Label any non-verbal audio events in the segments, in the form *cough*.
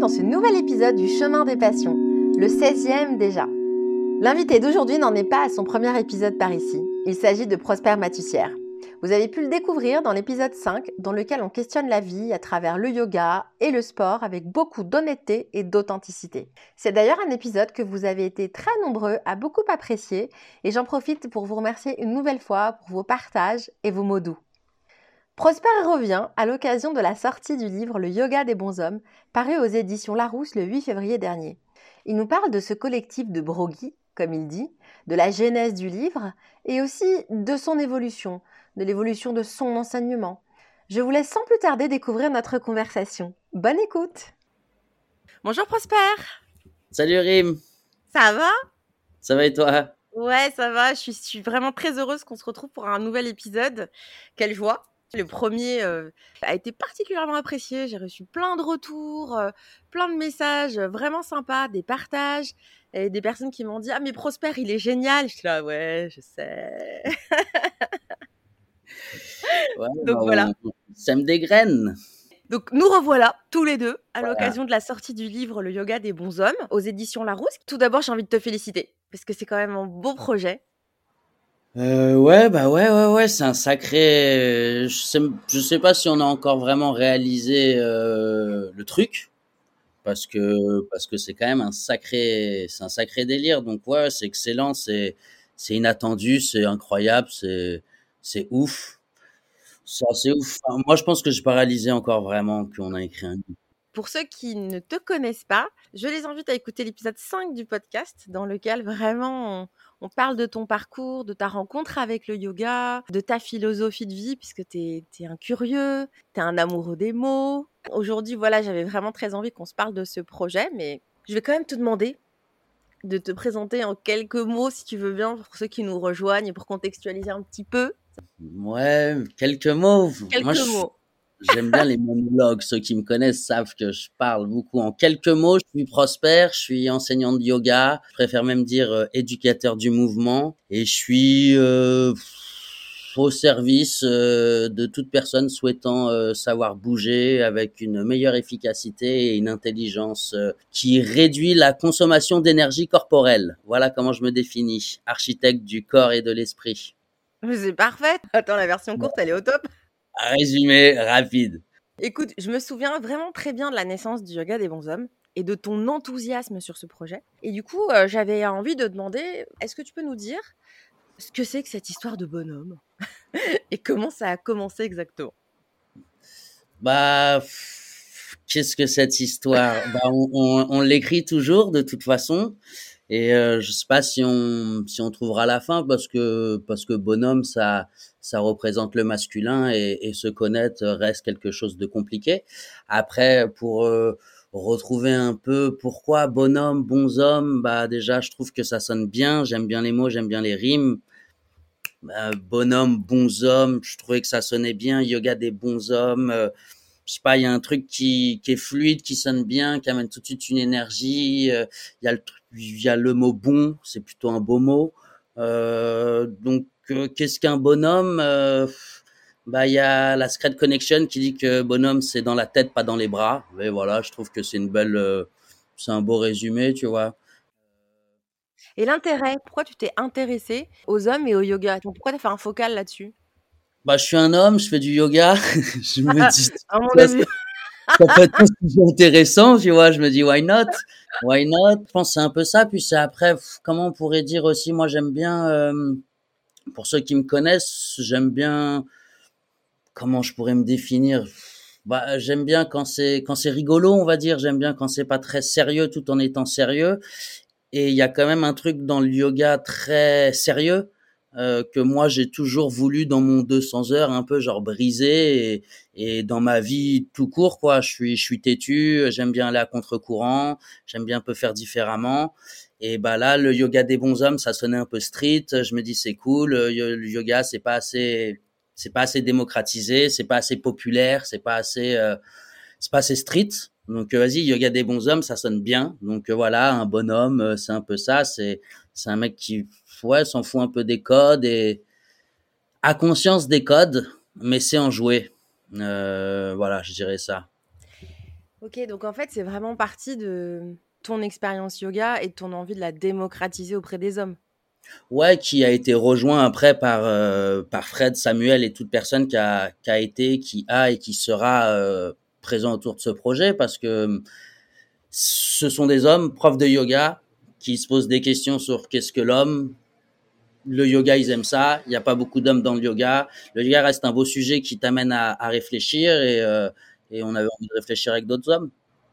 dans ce nouvel épisode du Chemin des Passions, le 16e déjà. L'invité d'aujourd'hui n'en est pas à son premier épisode par ici. Il s'agit de Prosper Matussière. Vous avez pu le découvrir dans l'épisode 5, dans lequel on questionne la vie à travers le yoga et le sport avec beaucoup d'honnêteté et d'authenticité. C'est d'ailleurs un épisode que vous avez été très nombreux à beaucoup apprécier et j'en profite pour vous remercier une nouvelle fois pour vos partages et vos mots doux. Prosper revient à l'occasion de la sortie du livre Le yoga des bons hommes, paru aux éditions Larousse le 8 février dernier. Il nous parle de ce collectif de broguis, comme il dit, de la genèse du livre et aussi de son évolution, de l'évolution de son enseignement. Je vous laisse sans plus tarder découvrir notre conversation. Bonne écoute Bonjour Prosper Salut Rim Ça va? Ça va et toi? Ouais, ça va. Je suis, vraiment très heureuse qu'on se retrouve pour un nouvel épisode. Quelle joie le premier euh, a été particulièrement apprécié. J'ai reçu plein de retours, euh, plein de messages vraiment sympas, des partages et des personnes qui m'ont dit Ah, mais Prosper, il est génial. Je suis là, ouais, je sais. *laughs* Donc bah, voilà. Ça me dégraine. Donc nous revoilà tous les deux à l'occasion de la sortie du livre Le yoga des bons hommes aux éditions Larousse. Tout d'abord, j'ai envie de te féliciter parce que c'est quand même un beau projet. Euh, ouais, bah ouais, ouais, ouais, c'est un sacré. Je sais, je sais pas si on a encore vraiment réalisé euh, le truc, parce que parce que c'est quand même un sacré, c'est un sacré délire. Donc ouais, c'est excellent, c'est c'est inattendu, c'est incroyable, c'est c'est ouf. C'est ouf. moi, je pense que je pas réalisé encore vraiment qu'on a écrit un livre. Pour ceux qui ne te connaissent pas, je les invite à écouter l'épisode 5 du podcast, dans lequel vraiment parle de ton parcours, de ta rencontre avec le yoga, de ta philosophie de vie, puisque tu es, un curieux, tu es un amoureux des mots. Aujourd'hui, voilà, j'avais vraiment très envie qu'on se parle de ce projet, mais je vais quand même te demander de te présenter en quelques mots, si tu veux bien, pour ceux qui nous rejoignent, pour contextualiser un petit peu. Ouais, quelques mots. Quelques mots. J'aime bien les monologues. Ceux qui me connaissent savent que je parle beaucoup en quelques mots. Je suis prospère, je suis enseignant de yoga. Je préfère même dire euh, éducateur du mouvement. Et je suis euh, au service euh, de toute personne souhaitant euh, savoir bouger avec une meilleure efficacité et une intelligence qui réduit la consommation d'énergie corporelle. Voilà comment je me définis. Architecte du corps et de l'esprit. C'est parfait. Attends, la version courte, elle est au top. Résumé rapide. Écoute, je me souviens vraiment très bien de la naissance du yoga des bons hommes et de ton enthousiasme sur ce projet. Et du coup, euh, j'avais envie de demander, est-ce que tu peux nous dire ce que c'est que cette histoire de bonhomme *laughs* et comment ça a commencé exactement? Bah, qu'est-ce que cette histoire? *laughs* Bah, on l'écrit toujours de toute façon. Et euh, je sais pas si on si on trouvera la fin parce que parce que bonhomme ça ça représente le masculin et, et se connaître reste quelque chose de compliqué. Après pour euh, retrouver un peu pourquoi bonhomme bons hommes bah déjà je trouve que ça sonne bien j'aime bien les mots j'aime bien les rimes bah, bonhomme bons hommes je trouvais que ça sonnait bien yoga des bons hommes euh, je sais pas, il y a un truc qui, qui est fluide, qui sonne bien, qui amène tout de suite une énergie. Euh, il y a le il y a le mot bon, c'est plutôt un beau mot. Euh, donc, qu'est-ce qu'un bonhomme euh, Bah, il y a la Secret Connection qui dit que bonhomme c'est dans la tête, pas dans les bras. Mais voilà, je trouve que c'est une belle, euh, c'est un beau résumé, tu vois. Et l'intérêt, pourquoi tu t'es intéressé aux hommes et au yoga? Pourquoi tu as fait un focal là-dessus? Bah, je suis un homme, je fais du yoga. *laughs* je me *laughs* dis. ça peut être intéressant, tu vois. Je me dis, why not? Why not? Je pense c'est un peu ça. Puis c'est après, comment on pourrait dire aussi, moi j'aime bien, euh, pour ceux qui me connaissent, j'aime bien, comment je pourrais me définir? Bah, j'aime bien quand c'est quand c'est rigolo, on va dire. J'aime bien quand c'est pas très sérieux, tout en étant sérieux. Et il y a quand même un truc dans le yoga très sérieux euh, que moi j'ai toujours voulu dans mon 200 heures un peu genre briser et, et, dans ma vie tout court quoi je suis je suis têtu j'aime bien aller à contre-courant j'aime bien un peu faire différemment et bah là le yoga des bons hommes ça sonnait un peu street. Je me dis c'est cool. Le yoga c'est pas assez c'est pas assez démocratisé c'est pas assez populaire c'est pas assez euh, c'est pas assez street. Donc vas-y yoga des bons hommes ça sonne bien. Donc voilà un bonhomme euh, c'est un peu ça. C'est c'est un mec qui ouais, s'en fout un peu des codes et a conscience des codes, mais c'est en jouer. Euh, voilà, je dirais ça. Ok, donc en fait, c'est vraiment parti de ton expérience yoga et ton envie de la démocratiser auprès des hommes. Ouais, qui a été rejoint après par euh, par Fred, Samuel et toute personne qui a qui a été, qui a et qui sera euh, présent autour de ce projet parce que ce sont des hommes profs de yoga qui se posent des questions sur qu'est-ce que l'homme. Le yoga, ils aiment ça. Il n'y a pas beaucoup d'hommes dans le yoga. Le yoga reste un beau sujet qui t'amène à, à réfléchir et, euh, et on avait envie de réfléchir avec d'autres hommes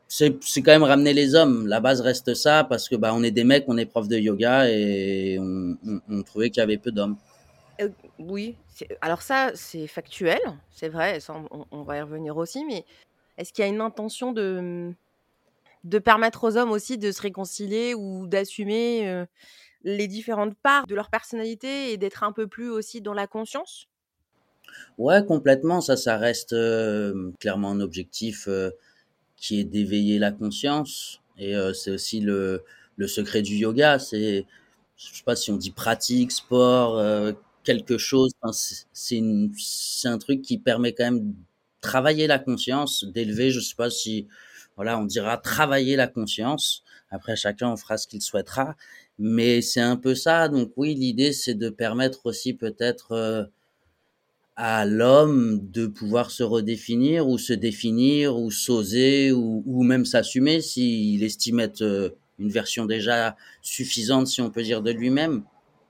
c'est c'est quand même ramener les hommes. La base reste ça parce que bah on est des mecs, on est profs de yoga et on, on, on trouvait qu'il y avait peu d'hommes. Euh, oui, alors ça c'est factuel, c'est vrai, ça, on, on, va y revenir aussi, mais est-ce qu'il y a une intention de de permettre aux hommes aussi de se réconcilier ou d'assumer euh, les différentes parts de leur personnalité et d'être un peu plus aussi dans la conscience? Ouais, complètement. Ça, ça reste euh, clairement un objectif qui est d'éveiller la conscience. Et euh, c'est aussi le, le secret du yoga. C'est, je sais pas si on dit pratique, sport, euh, quelque chose. Enfin, c'est c'est un truc qui permet quand même de travailler la conscience, d'élever. Je sais pas si, voilà, on dira travailler la conscience. Après, chacun en fera ce qu'il souhaitera. Mais c'est un peu ça. Donc oui, l'idée, c'est de permettre aussi peut-être euh, à l'homme de pouvoir se redéfinir ou se définir ou s'oser ou, ou même s'assumer s'il estime être euh, une version déjà suffisante, si on peut dire, de lui-même.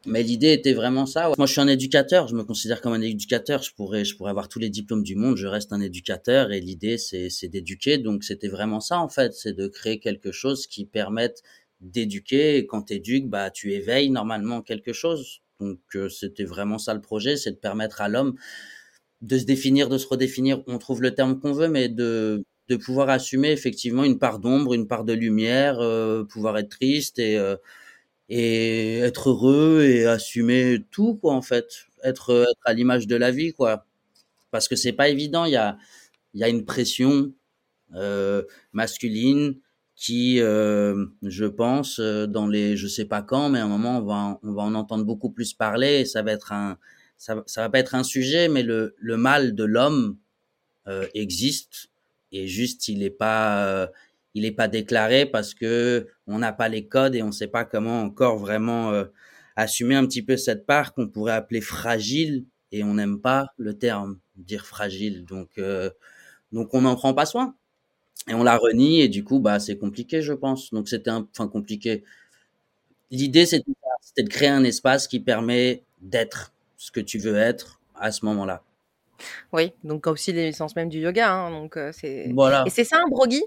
Mais l'idée était vraiment ça. Moi, je suis un éducateur. Je me considère comme un éducateur. Je pourrais, je pourrais avoir tous les diplômes du monde. Je reste un éducateur et l'idée, c'est, c'est d'éduquer. Donc, c'était vraiment ça, en fait. C'est de créer quelque chose qui permette d'éduquer. Et quand tu éduques, bah, tu éveilles normalement quelque chose. Donc euh, c'était vraiment ça le projet, c'est de permettre à l'homme de se définir, de se redéfinir. On trouve le terme qu'on veut, mais de de pouvoir assumer effectivement une part d'ombre, une part de lumière, euh, pouvoir être triste et euh, et être heureux et assumer tout quoi en fait, être être à l'image de la vie quoi. Parce que c'est pas évident, il y a y a une pression euh, masculine qui, euh, je pense, euh, dans les, je sais pas quand, mais à un moment, on va, on va en entendre beaucoup plus parler. Et ça va être un, ça, ça va pas être un sujet, mais le, le mal de l'homme euh, existe et juste, il est pas, euh, il est pas déclaré parce que on n'a pas les codes et on sait pas comment encore vraiment euh, assumer un petit peu cette part qu'on pourrait appeler fragile et on n'aime pas le terme dire fragile. Donc, euh, donc on n'en prend pas soin et on la renie et du coup bah c'est compliqué je pense. Donc c'était un enfin compliqué. L'idée c'était de créer un espace qui permet d'être ce que tu veux être à ce moment-là. Oui donc aussi l'essence même du yoga hein, donc euh, c'est voilà. et c'est ça un brogi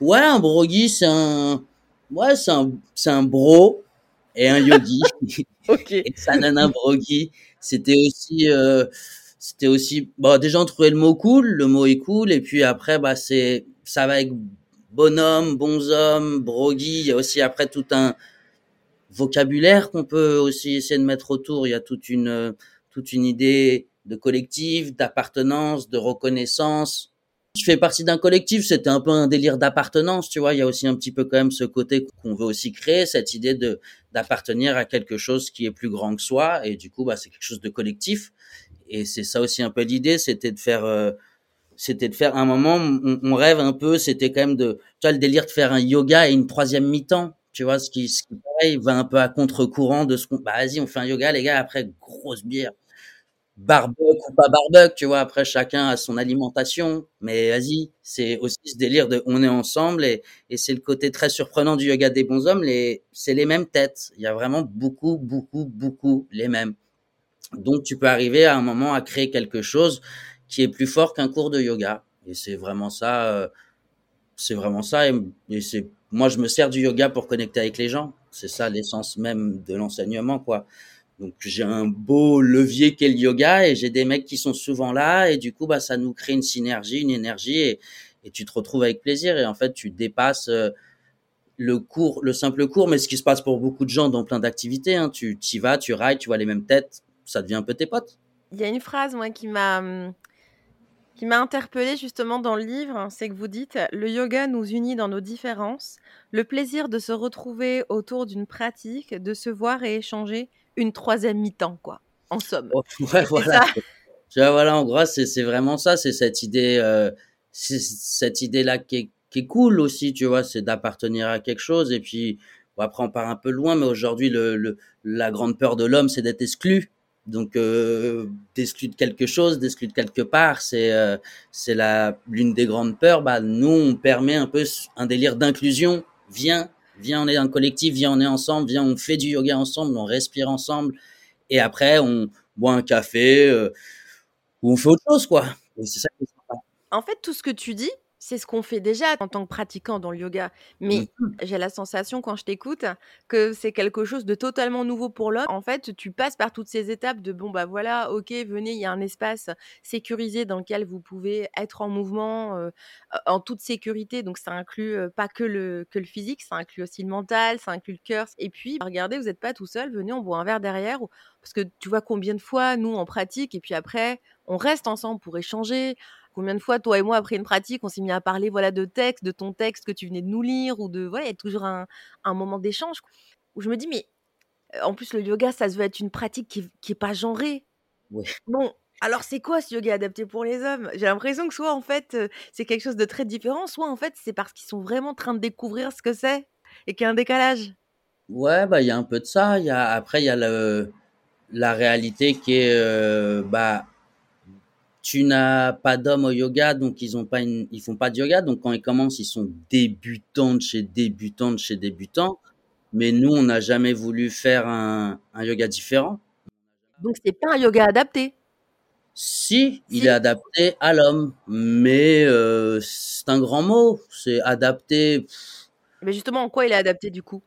ouais un brogi c'est un ouais c'est un c'est un bro et un yogi. *laughs* Ok. Et Sanana brogi c'était aussi euh, c'était aussi bon déjà on trouvait le mot cool le mot est cool et puis après bah c'est ça va avec bonhomme bonhomme brogi il y a aussi après tout un vocabulaire qu'on peut aussi essayer de mettre autour. Il y a toute une toute une idée de collectif d'appartenance de reconnaissance. Je fais partie d'un collectif, c'était un peu un délire d'appartenance, tu vois. Il y a aussi un petit peu quand même ce côté qu'on veut aussi créer, cette idée de d'appartenir à quelque chose qui est plus grand que soi, et du coup, bah, c'est quelque chose de collectif et c'est ça aussi un peu l'idée, c'était de faire, euh, c'était de faire un moment, on, rêve un peu, c'était quand même de, tu vois, le délire de faire un yoga et une troisième mi-temps, tu vois, ce qui, ce qui pareil, va un peu à contre-courant de ce qu'on, bah vas-y, on fait un yoga, les gars, après grosse bière, barbecue ou pas barbecue, tu vois, après chacun a son alimentation, mais vas-y, c'est aussi ce délire de, on est ensemble et, et c'est le côté très surprenant du yoga des bons hommes, les, c'est les mêmes têtes, il y a vraiment beaucoup, beaucoup, beaucoup les mêmes. Donc, tu peux arriver à un moment à créer quelque chose qui est plus fort qu'un cours de yoga. Et c'est vraiment ça. Euh, c'est vraiment ça. Et, c'est moi, je me sers du yoga pour connecter avec les gens. C'est ça l'essence même de l'enseignement, quoi. Donc, j'ai un beau levier qu'est le yoga et j'ai des mecs qui sont souvent là et du coup, bah, ça nous crée une synergie, une énergie et, tu te retrouves avec plaisir et en fait, tu dépasses euh, le cours, le simple cours, mais ce qui se passe pour beaucoup de gens dans plein d'activités. Hein. Tu y vas, tu rides, tu vois les mêmes têtes, ça devient un peu tes potes. Il y a une phrase, moi, qui m'a qui m'a interpellée justement dans le livre, c'est que vous dites le yoga nous unit dans nos différences, le plaisir de se retrouver autour d'une pratique, de se voir et échanger une troisième mi-temps, quoi. En somme. Oh, ouais, voilà. Tu vois, voilà, en gros, c'est vraiment ça, c'est cette idée euh, cette idée-là qui est, qui est cool aussi, tu vois, c'est d'appartenir à quelque chose. Et puis, bon, après, on part un peu loin, mais aujourd'hui, le, le, la grande peur de l'homme, c'est d'être exclu. Donc, euh, d'exclu de quelque chose, d'exclu de quelque part, c'est euh, c'est la l'une des grandes peurs. Bah, nous, on permet un peu un délire d'inclusion. Viens, viens, on est un collectif, viens, on est ensemble, viens, on fait du yoga ensemble, on respire ensemble. Et après, on boit un café euh, ou on fait autre chose, quoi. c'est ça. En fait, tout ce que tu dis, c'est ce qu'on fait déjà en tant que pratiquant dans le yoga. Mais mmh. j'ai la sensation quand je t'écoute que c'est quelque chose de totalement nouveau pour l'homme. En fait, tu passes par toutes ces étapes de bon bah voilà, ok, venez, il y a un espace sécurisé dans lequel vous pouvez être en mouvement euh, en toute sécurité. Donc ça inclut euh, pas que le que le physique, ça inclut aussi le mental, ça inclut le cœur. Et puis regardez, vous n'êtes pas tout seul. Venez, on boit un verre derrière parce que tu vois combien de fois nous on pratique et puis après on reste ensemble pour échanger. Combien de fois, toi et moi, après une pratique, on s'est mis à parler voilà, de texte, de ton texte que tu venais de nous lire, ou de. Voilà, il y a toujours un, un moment d'échange où je me dis, mais en plus, le yoga, ça se veut être une pratique qui n'est pas genrée. Bon, alors c'est quoi ce yoga adapté pour les hommes? J'ai l'impression que soit en fait c'est quelque chose de très différent, soit en fait c'est parce qu'ils sont vraiment en train de découvrir ce que c'est et qu'il y a un décalage. Ouais, bah il y a un peu de ça. Y a, après il y a le, la réalité qui est bah tu n'as pas d'hommes au yoga, donc ils ont pas une, ils font pas de yoga. Donc quand ils commencent, ils sont débutants de chez débutants de chez débutants. Mais nous, on n'a jamais voulu faire un, un, yoga différent. Donc c'est pas un yoga adapté. Si, il est adapté à l'homme, mais euh, c'est un grand mot. C'est adapté. Mais justement, en quoi il est adapté du coup?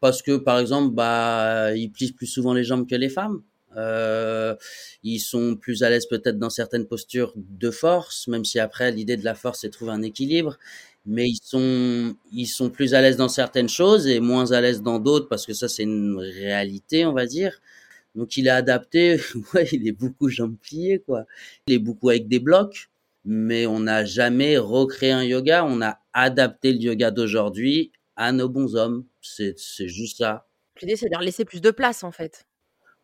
Parce que par exemple, bah, il plisse plus souvent les jambes que les femmes. Euh, ils sont plus à l'aise peut-être dans certaines postures de force, même si après l'idée de la force c'est trouver un équilibre. Mais ils sont ils sont plus à l'aise dans certaines choses et moins à l'aise dans d'autres parce que ça c'est une réalité on va dire. Donc il est adapté, *laughs* il est beaucoup jambes quoi. Il est beaucoup avec des blocs, mais on n'a jamais recréé un yoga, on a adapté le yoga d'aujourd'hui à nos bons hommes. C'est c'est juste ça. L'idée c'est de leur laisser plus de place en fait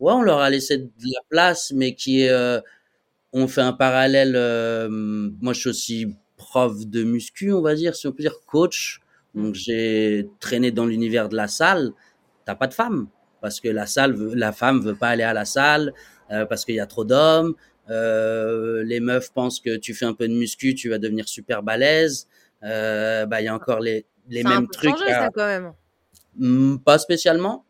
ouais, on leur a laissé de la place, mais qui est, euh, on fait un parallèle. Euh, moi, je suis aussi prof de muscu, on va dire, si on peut dire coach. Donc, j'ai traîné dans l'univers de la salle. T'as pas de femme parce que la salle, veut, la femme veut pas aller à la salle euh, parce qu'il y a trop d'hommes. Euh, les meufs pensent que tu fais un peu de muscu, tu vas devenir super balèze. Euh, bah, il y a encore les, les mêmes un peu trucs. Changé, ça, quand même. Pas spécialement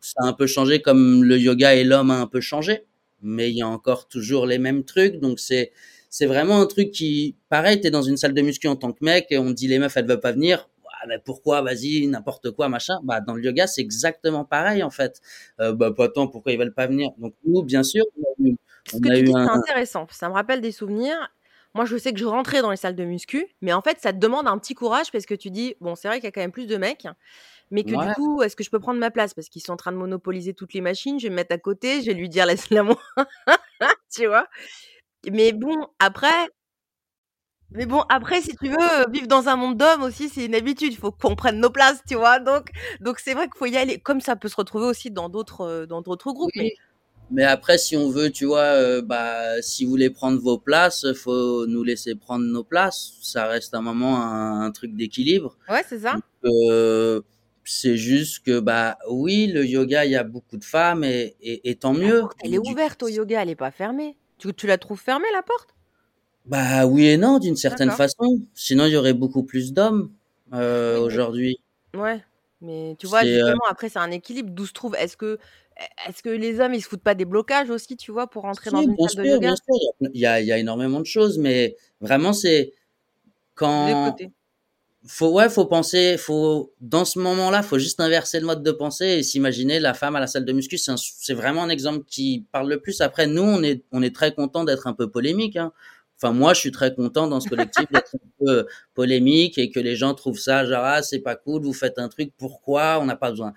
ça a un peu changé comme le yoga et l'homme a un peu changé, mais il y a encore toujours les mêmes trucs. Donc c'est c'est vraiment un truc qui, pareil, t'es dans une salle de muscu en tant que mec et on dit les meufs elles veulent pas venir. Ah, mais pourquoi? Vas-y, n'importe quoi, machin. Bah dans le yoga c'est exactement pareil en fait. Euh, bah pas tant pourquoi ils veulent pas venir? Donc nous bien sûr on a eu, Ce que tu dis, un... c'est intéressant. Ça me rappelle des souvenirs. Moi, je sais que je rentrais dans les salles de muscu, mais en fait, ça te demande un petit courage parce que tu dis, bon, c'est vrai qu'il y a quand même plus de mecs, mais que du coup, est-ce que je peux prendre ma place? Parce qu'ils sont en train de monopoliser toutes les machines, je vais me mettre à côté, je vais lui dire laisse-la moi. *laughs* tu vois? Mais bon, après. Mais bon, après, si tu veux vivre dans un monde d'hommes aussi, c'est une habitude. Il faut qu'on prenne nos places, tu vois? Donc, donc c'est vrai qu'il faut y aller. Comme ça peut se retrouver aussi dans d'autres, dans d'autres groupes. Mais... mais... après, si on veut, tu vois, euh, bah, si vous voulez prendre vos places, faut nous laisser prendre nos places. Ça reste un moment un, un truc d'équilibre. Ouais, c'est ça. Donc, euh, c'est juste que, bah oui, le yoga, il y a beaucoup de femmes et, et, et tant mieux. La porte, elle est ouverte au yoga, elle n'est pas fermée. Tu, tu, la trouves fermée, la porte? Bah oui et non, d'une certaine façon. Sinon, il y aurait beaucoup plus d'hommes euh, aujourd'hui. Ouais, mais tu vois, justement, euh... après, c'est un équilibre. D'où se trouve Est-ce que, est que les hommes, ils se foutent pas des blocages aussi, tu vois, pour rentrer si, dans une salle sûr, de yoga? bien sûr. Il y, a, il y a énormément de choses, mais vraiment, c'est quand faut ouais faut penser faut dans ce moment-là faut juste inverser le mode de pensée et s'imaginer la femme à la salle de muscu c'est vraiment un exemple qui parle le plus. Après nous on est on est très content d'être un peu polémique hein. enfin moi je suis très content dans ce collectif d'être un peu polémique et que les gens trouvent ça genre ah c'est pas cool vous faites un truc pourquoi? On n'a pas besoin.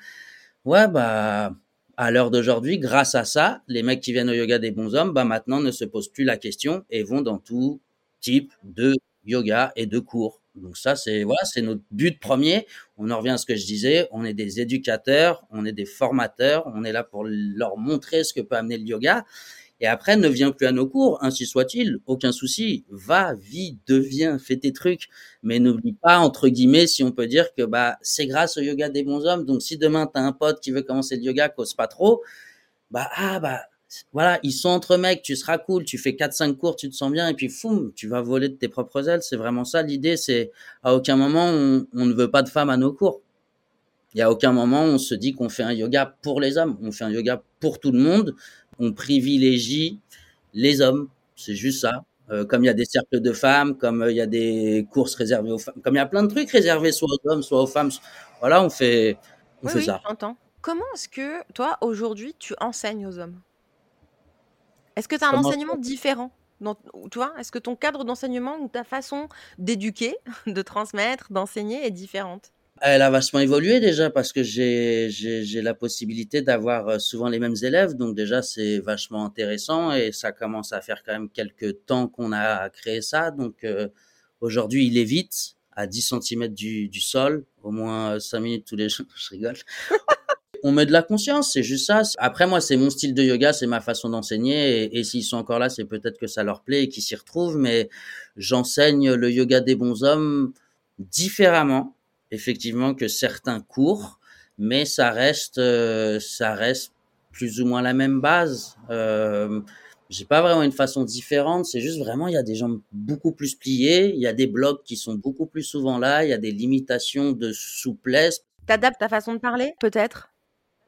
Ouais bah à l'heure d'aujourd'hui grâce à ça les mecs qui viennent au yoga des bons hommes bah maintenant ne se posent plus la question et vont dans tout type de yoga et de cours donc ça, c'est voilà, c'est notre but premier. On en revient à ce que je disais. On est des éducateurs, on est des formateurs, on est là pour leur montrer ce que peut amener le yoga. Et après, ne viens plus à nos cours, ainsi soit-il, aucun souci. Va, vis, deviens, fais tes trucs. Mais n'oublie pas, entre guillemets, si on peut dire que bah c'est grâce au yoga des bons hommes. Donc si demain tu as un pote qui veut commencer le yoga, cause pas trop, bah ah bah voilà, ils sont entre mecs, tu seras cool, tu fais 4-5 cours, tu te sens bien, et puis foum, tu vas voler de tes propres ailes. C'est vraiment ça l'idée, c'est à aucun moment on, on, ne veut pas de femmes à nos cours. Il y a aucun moment on se dit qu'on fait un yoga pour les hommes, on fait un yoga pour tout le monde, on privilégie les hommes, c'est juste ça. Euh, comme il y a des cercles de femmes, comme euh, il y a des courses réservées aux femmes, comme il y a plein de trucs réservés soit aux hommes, soit aux femmes. Voilà, on fait, on oui, fait oui, ça. Comment est-ce que toi aujourd'hui tu enseignes aux hommes? Est-ce que tu as un Comment enseignement différent dans, tu vois, est-ce que ton cadre d'enseignement ou ta façon d'éduquer, *laughs* de transmettre, d'enseigner est différente? Elle a vachement évolué déjà parce que j'ai la possibilité d'avoir euh, souvent les mêmes élèves, donc déjà c'est vachement intéressant et ça commence à faire quand même quelques temps qu'on a créé ça. Donc euh, aujourd'hui il est vite à 10 cm du, du sol, au moins 5 minutes tous les *laughs* jours. Je rigole. On met de la conscience, c'est juste ça. Après, moi, c'est mon style de yoga, c'est ma façon d'enseigner. Et, s'ils sont encore là, c'est peut-être que ça leur plaît et qu'ils s'y retrouvent. Mais j'enseigne le yoga des bons hommes différemment, effectivement, que certains cours. Mais ça reste, euh, ça reste plus ou moins la même base. Euh, j'ai pas vraiment une façon différente, c'est juste vraiment il y a des jambes beaucoup plus pliées, il y a des blocs qui sont beaucoup plus souvent là, il y a des limitations de souplesse. T'adaptes ta façon de parler, peut-être?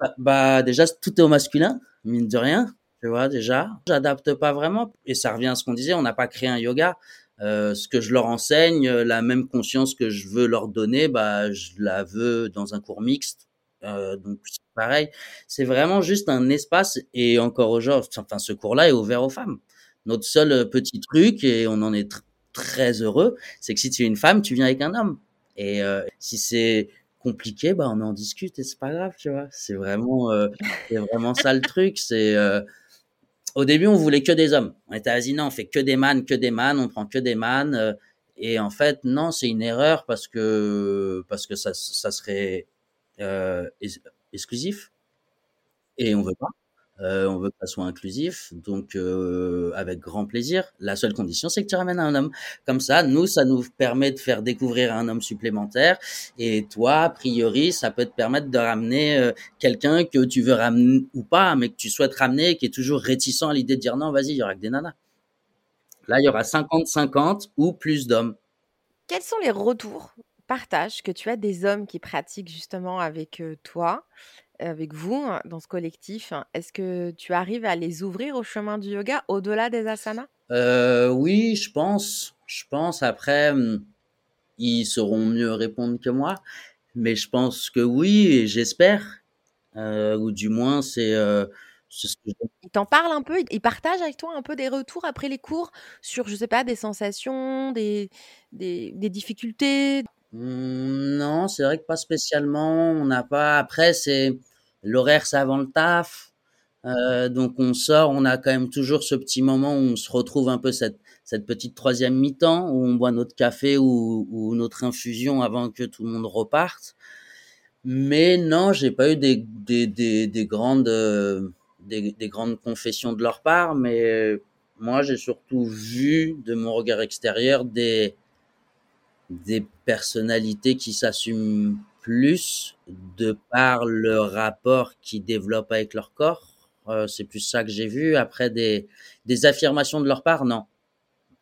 Bah, bah, déjà, tout est au masculin, mine de rien. Tu vois, déjà. J'adapte pas vraiment. Et ça revient à ce qu'on disait, on n'a pas créé un yoga. Euh, ce que je leur enseigne, la même conscience que je veux leur donner, bah, je la veux dans un cours mixte. Euh, donc, c'est pareil. C'est vraiment juste un espace. Et encore aujourd'hui, enfin, ce cours-là est ouvert aux femmes. Notre seul petit truc, et on en est tr très heureux, c'est que si tu es une femme, tu viens avec un homme. Et euh, si c'est compliqué, bah on en discute et c'est pas grave, tu vois. C'est vraiment, euh, *laughs* c'est vraiment ça le truc. C'est euh, au début on voulait que des hommes. On était vas-y non, on fait que des man, que des man, on prend que des man. Euh, et en fait non, c'est une erreur parce que parce que ça ça serait euh, exclusif et on veut pas. Euh, on veut que ça soit inclusif, donc euh, avec grand plaisir. La seule condition, c'est que tu ramènes un homme. Comme ça, nous, ça nous permet de faire découvrir un homme supplémentaire. Et toi, a priori, ça peut te permettre de ramener euh, quelqu'un que tu veux ramener ou pas, mais que tu souhaites ramener, qui est toujours réticent à l'idée de dire non, vas-y, il y aura que des nanas. Là, il y aura 50-50 ou plus d'hommes. Quels sont les retours, partages que tu as des hommes qui pratiquent justement avec toi? Avec vous hein, dans ce collectif, hein, est-ce que tu arrives à les ouvrir au chemin du yoga au-delà des asanas? Euh, Oui, je pense. Je pense. Après, hum, ils sauront mieux répondre que moi, mais je pense que oui, et j'espère. Euh, ou du moins, c'est. Euh, ce que je... Ils t'en parlent un peu, ils partagent avec toi un peu des retours après les cours sur, je sais pas, des sensations, des, des, des difficultés? Mmh, non, c'est vrai que pas spécialement. On n'a pas. Après, c'est l'horaire, c'est avant le taf. Euh, donc on sort, on a quand même toujours ce petit moment où on se retrouve un peu cette, cette petite troisième mi-temps où on boit notre café ou, ou, notre infusion avant que tout le monde reparte. Mais non, j'ai pas eu des, des, des, des grandes euh, des, des, grandes confessions de leur part, mais moi j'ai surtout vu de mon regard extérieur des des personnalités qui s'assument plus de par le rapport qu'ils développent avec leur corps. Euh, c'est plus ça que j'ai vu. Après, des, des affirmations de leur part, non,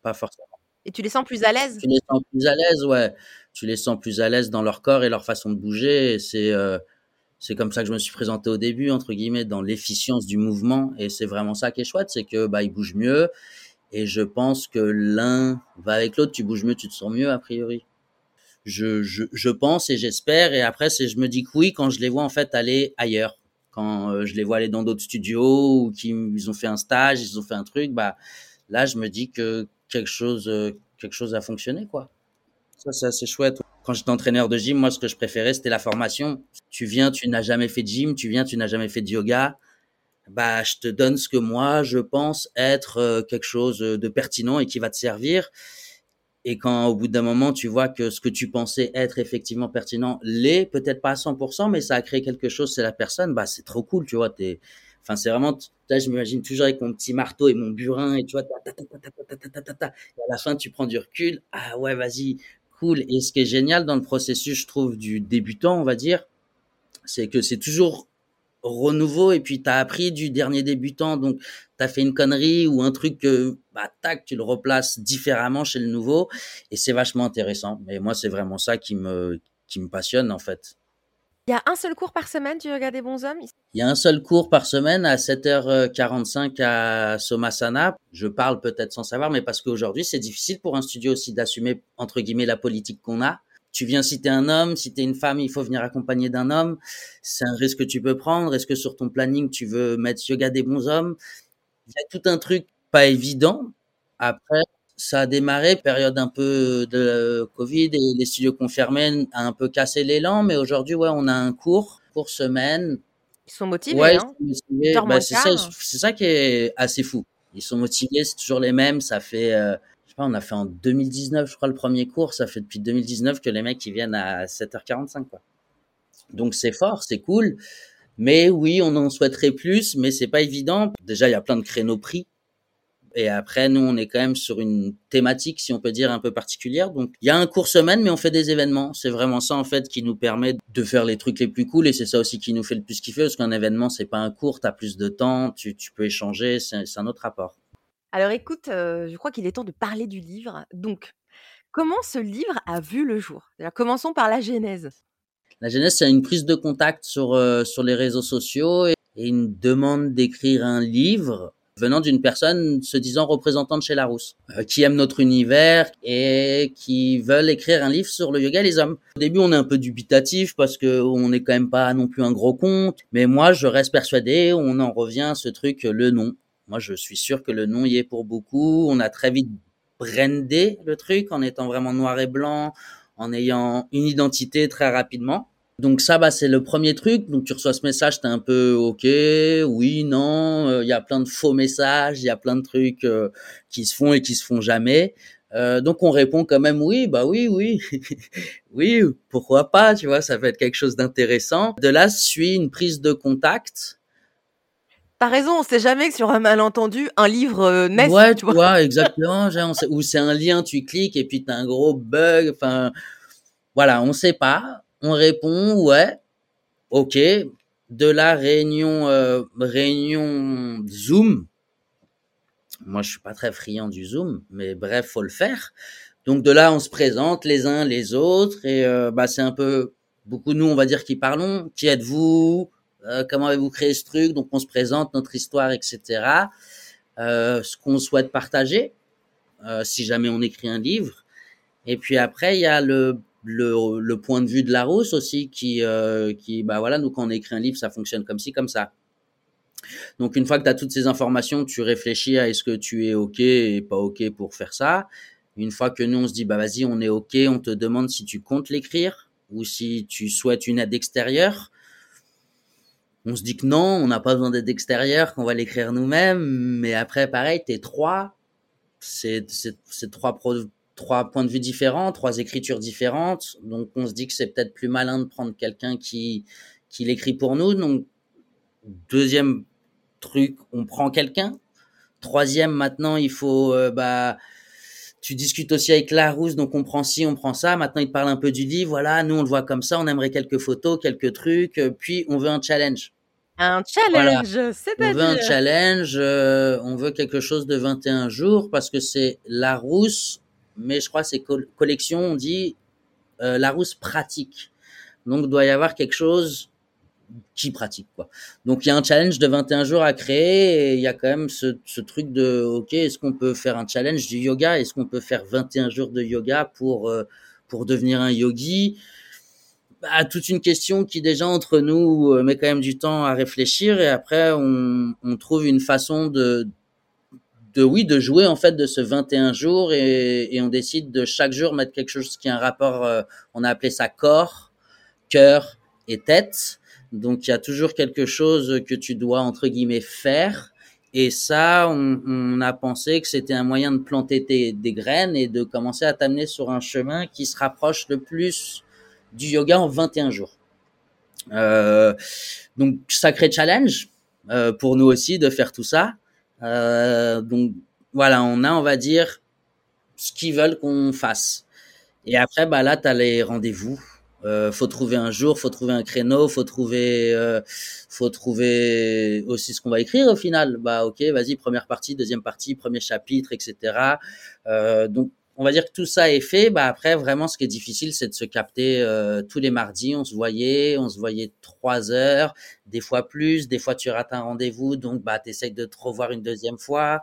pas forcément. Et tu les sens plus à l'aise? Tu les sens plus à l'aise, ouais. Tu les sens plus à l'aise dans leur corps et leur façon de bouger. C'est euh, c'est comme ça que je me suis présenté au début, entre guillemets, dans l'efficience du mouvement. Et c'est vraiment ça qui est chouette, c'est que bah ils bougent mieux. Et je pense que l'un va avec l'autre. Tu bouges mieux, tu te sens mieux a priori je, je, je pense et j'espère. Et après, c'est, je me dis que oui, quand je les vois en fait aller ailleurs, quand euh, je les vois aller dans d'autres studios ou qu'ils ont fait un stage, ils ont fait un truc, bah là, je me dis que quelque chose, euh, quelque chose a fonctionné, quoi. Ça, c'est assez chouette. Quand j'étais entraîneur de gym, moi, ce que je préférais, c'était la formation. Tu viens, tu n'as jamais fait de gym, tu viens, tu n'as jamais fait de yoga. Bah, je te donne ce que moi, je pense être euh, quelque chose de pertinent et qui va te servir. Et quand au bout d'un moment, tu vois que ce que tu pensais être effectivement pertinent l'est, peut-être pas à 100%, mais ça a créé quelque chose, c'est la personne, bah c'est trop cool, tu vois. T'es, Enfin, c'est vraiment, là, je m'imagine toujours avec mon petit marteau et mon burin et tu vois, et à la fin, tu prends du recul. Ah ouais, vas-y, cool. Et ce qui est génial dans le processus, je trouve, du débutant, on va dire, c'est que c'est toujours renouveau et puis tu as appris du dernier débutant donc tu as fait une connerie ou un truc que bah tac tu le replaces différemment chez le nouveau et c'est vachement intéressant mais moi c'est vraiment ça qui me qui me passionne en fait. Il y a un seul cours par semaine du yoga des bons hommes? Il y a un seul cours par semaine à 7h45 à Somasana. Je parle peut-être sans savoir, mais parce qu'aujourd'hui, c'est difficile pour un studio aussi d'assumer, entre guillemets, la politique qu'on a tu viens si t'es un homme, si t'es une femme, il faut venir accompagner d'un homme. C'est un risque que tu peux prendre. Est-ce que sur ton planning, tu veux mettre yoga des bons hommes? Il y a tout un truc pas évident. Après, ça a démarré, période un peu de Covid et les studios confirmés a un peu cassé l'élan, mais aujourd'hui, ouais, on a un cours, cours semaine. Ils sont motivés, ouais, hein bah, c'est ça, c'est ça qui est assez fou. Ils sont motivés, c'est toujours les mêmes. Ça fait euh, on a fait en 2019, je crois, le premier cours. Ça fait depuis 2019 que les mecs, ils viennent à 7h45, quoi. Donc, c'est fort, c'est cool. Mais oui, on en souhaiterait plus, mais c'est pas évident. Déjà, il y a plein de créneaux pris. Et après, nous, on est quand même sur une thématique, si on peut dire, un peu particulière. Donc, il y a un cours semaine, mais on fait des événements. C'est vraiment ça, en fait, qui nous permet de faire les trucs les plus cool. Et c'est ça aussi qui nous fait le plus kiffer, parce qu'un événement, c'est pas un cours, t'as plus de temps, tu, tu peux échanger, c'est un autre rapport. Alors écoute, je crois qu'il est temps de parler du livre. Donc, comment ce livre a vu le jour? Commençons par la genèse. La genèse, c'est une prise de contact sur, sur les réseaux sociaux et, une demande d'écrire un livre venant d'une personne se disant représentante chez Larousse, qui aime notre univers et qui veulent écrire un livre sur le yoga et les hommes. Au début, on est un peu dubitatif parce que on n'est quand même pas non plus un gros compte, mais moi, je reste persuadé, on en revient à ce truc, le nom. Moi, je suis sûr que le nom y est pour beaucoup. On a très vite brandé le truc en étant vraiment noir et blanc, en ayant une identité très rapidement. Donc ça, bah, c'est le premier truc. Donc tu reçois ce message, t'es un peu OK, oui, non. Euh, il y a plein de faux messages, il y a plein de trucs euh, qui se font et qui se font jamais. Euh, donc on répond quand même oui, bah oui, oui, *laughs* oui, pourquoi pas, tu vois, ça peut être quelque chose d'intéressant. De là suit une prise de contact T'as raison, on sait jamais que sur un malentendu, un livre euh, naît. Ouais, tu vois, exactement. Genre, ou c'est un lien, tu cliques et puis t'as un gros bug. Enfin, voilà, on sait pas. On répond, ouais, ok. De la réunion, euh, réunion Zoom. Moi, je suis pas très friand du Zoom, mais bref, faut le faire. Donc de là, on se présente les uns les autres et euh, bah c'est un peu beaucoup nous, on va dire, qui parlons. Qui êtes-vous? Euh, comment avez-vous créé ce truc? Donc on se présente notre histoire, etc. Euh, ce qu'on souhaite partager, euh, si jamais on écrit un livre. Et puis après, il y a le, le, le point de vue de Larousse aussi, qui, euh, qui, bah voilà, nous quand on écrit un livre, ça fonctionne comme ci, comme ça. Donc une fois que tu as toutes ces informations, tu réfléchis à est-ce que tu es OK et pas OK pour faire ça. Une fois que nous, on se dit, bah vas-y, on est OK, on te demande si tu comptes l'écrire ou si tu souhaites une aide extérieure on se dit que non, on n'a pas besoin d'aide extérieure, qu'on va l'écrire nous-mêmes. Mais après, pareil, t'es trois, c'est trois, trois points de vue différents, trois écritures différentes. Donc, on se dit que c'est peut-être plus malin de prendre quelqu'un qui, qui l'écrit pour nous. Donc, deuxième truc, on prend quelqu'un. Troisième, maintenant, il faut, euh, bah, tu discutes aussi avec Larousse, donc on prend ci, on prend ça. Maintenant, il te parle un peu du livre. Voilà, nous, on le voit comme ça. On aimerait quelques photos, quelques trucs. Euh, puis, on veut un challenge. Un challenge, c'est-à-dire On veut un challenge. Euh, on veut quelque chose de 21 jours parce que c'est Larousse, mais je crois que c'est collection, on dit euh, Larousse pratique. Donc, doit y avoir quelque chose qui pratique quoi. Donc il y a un challenge de 21 jours à créer et il y a quand même ce, truc de OK, est-ce qu'on peut faire un challenge du yoga? Est-ce qu'on peut faire 21 jours de yoga pour euh, pour devenir un yogi? Bah, toute une question qui déjà entre nous euh, met quand même du temps à réfléchir et après on, trouve une façon de de oui de jouer en fait de ce 21 jours et, et on décide de chaque jour mettre quelque chose qui a un rapport euh, on a appelé ça corps, cœur et tête donc il y a toujours quelque chose que tu dois entre guillemets faire. Et ça, on, on a pensé que c'était un moyen de planter des graines et de commencer à t'amener sur un chemin qui se rapproche le plus du yoga en 21 jours. Euh, donc sacré challenge. euh, pour nous aussi de faire tout ça. Euh, donc voilà, on a, on va dire, ce qu'ils veulent qu'on fasse. Et après, bah là, tu as les rendez-vous. Euh, faut trouver un jour, faut trouver un créneau, faut trouver, euh, faut trouver aussi ce qu'on va écrire au final. Bah ok, vas-y, première partie, deuxième partie, premier chapitre, etc. Euh, donc on va dire que tout ça est fait. Bah après, vraiment, ce qui est difficile, c'est de se capter euh, tous les mardis. On se voyait, on se voyait trois heures, des fois plus, des fois tu rates un rendez-vous, donc bah t'essayes de te revoir une deuxième fois.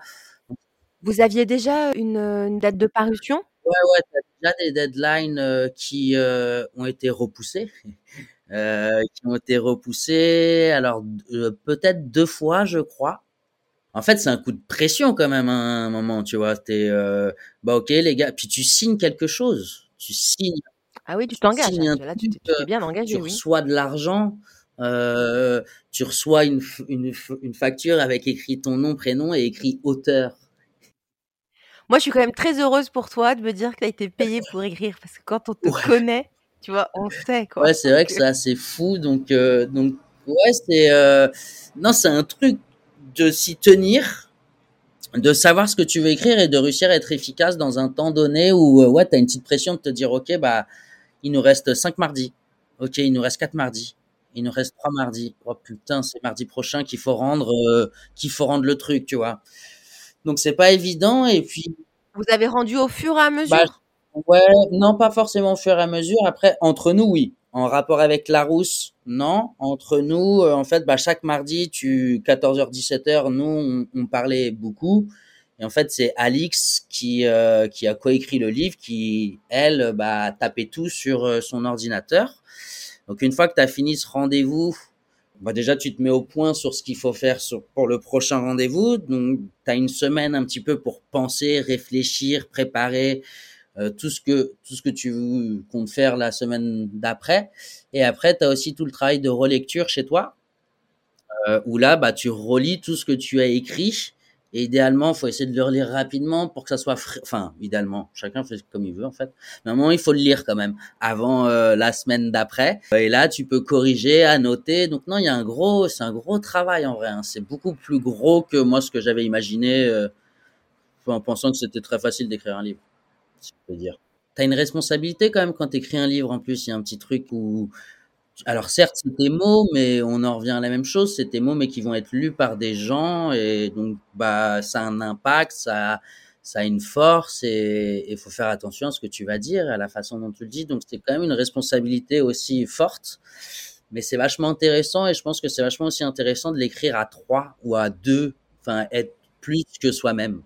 Vous aviez déjà une, une date de parution? Ouais, ouais, t'as déjà des deadlines euh, qui euh, ont été repoussées. *laughs* Euh, qui ont été repoussées, alors peut-être deux fois, je crois. En fait, c'est un coup de pression quand même hein, à un moment, tu vois. T'es, bah ok les gars, puis tu signes quelque chose. Tu signes. Ah oui, tu t'engages. Là, tu t'es tu bien tu engagé, oui. reçois de l'argent, euh, tu reçois une, une, une facture avec écrit ton nom, prénom et écrit auteur. Moi, je suis quand même très heureuse pour toi de me dire que tu as été payé pour écrire parce que quand on te Ouais. connaît, tu vois, on sait quoi. Ouais, c'est vrai que euh, c'est assez fou. Donc, euh, donc ouais, c'est euh, non, c'est un truc de s'y tenir, de savoir ce que tu veux écrire et de réussir à être efficace dans un temps donné où euh, ouais, t'as une petite pression de te dire ok, bah il nous reste cinq mardis, ok, il nous reste quatre mardis, il nous reste trois mardis. Oh putain, c'est mardi prochain qu'il faut rendre, euh, qu'il faut rendre le truc, tu vois. Donc c'est pas évident et puis vous avez rendu au fur et à bah, mesure Ouais, non, pas forcément au fur et à mesure. Après, entre nous, oui. En rapport avec Larousse, non. Entre nous, euh, en fait, bah, chaque mardi, tu 14h, 17h, nous, on, on parlait beaucoup. Et en fait, c'est Alix qui, euh, qui a coécrit le livre, qui, elle, bah, tapait tout sur euh, son ordinateur. Donc, une fois que tu as fini ce rendez-vous, bah, déjà, tu te mets au point sur ce qu'il faut faire sur, pour le prochain rendez-vous. Donc, tu as une semaine un petit peu pour penser, réfléchir, préparer euh, tout ce que tout ce que tu comptes faire la semaine d'après. Et après, tu as aussi tout le travail de relecture chez toi, euh, où là, bah, tu relis tout ce que tu as écrit. Et idéalement, faut essayer de le relire rapidement pour que ça soit frais. Enfin, idéalement, chacun fait comme il veut en fait. Mais à un moment, il faut le lire quand même avant euh, la semaine d'après. Et là, tu peux corriger, annoter. Donc non, il y a un gros, c'est un gros travail en vrai. hein. C'est beaucoup plus gros que moi ce que j'avais imaginé euh, en pensant que c'était très facile d'écrire un livre si je peux dire. T'as une responsabilité quand même quand t'écris un livre. En plus, il y a un petit truc où, alors certes, c'est tes mots, mais on en revient à la même chose. C'est tes mots, mais qui vont être lus par des gens, et donc bah ça a un impact, ça, ça a une force, et il faut faire attention à ce que tu vas dire, à la façon dont tu le dis. Donc c'est quand même une responsabilité aussi forte. Mais c'est vachement intéressant, et je pense que c'est vachement aussi intéressant de l'écrire à trois ou à deux, enfin être plus que soi-même.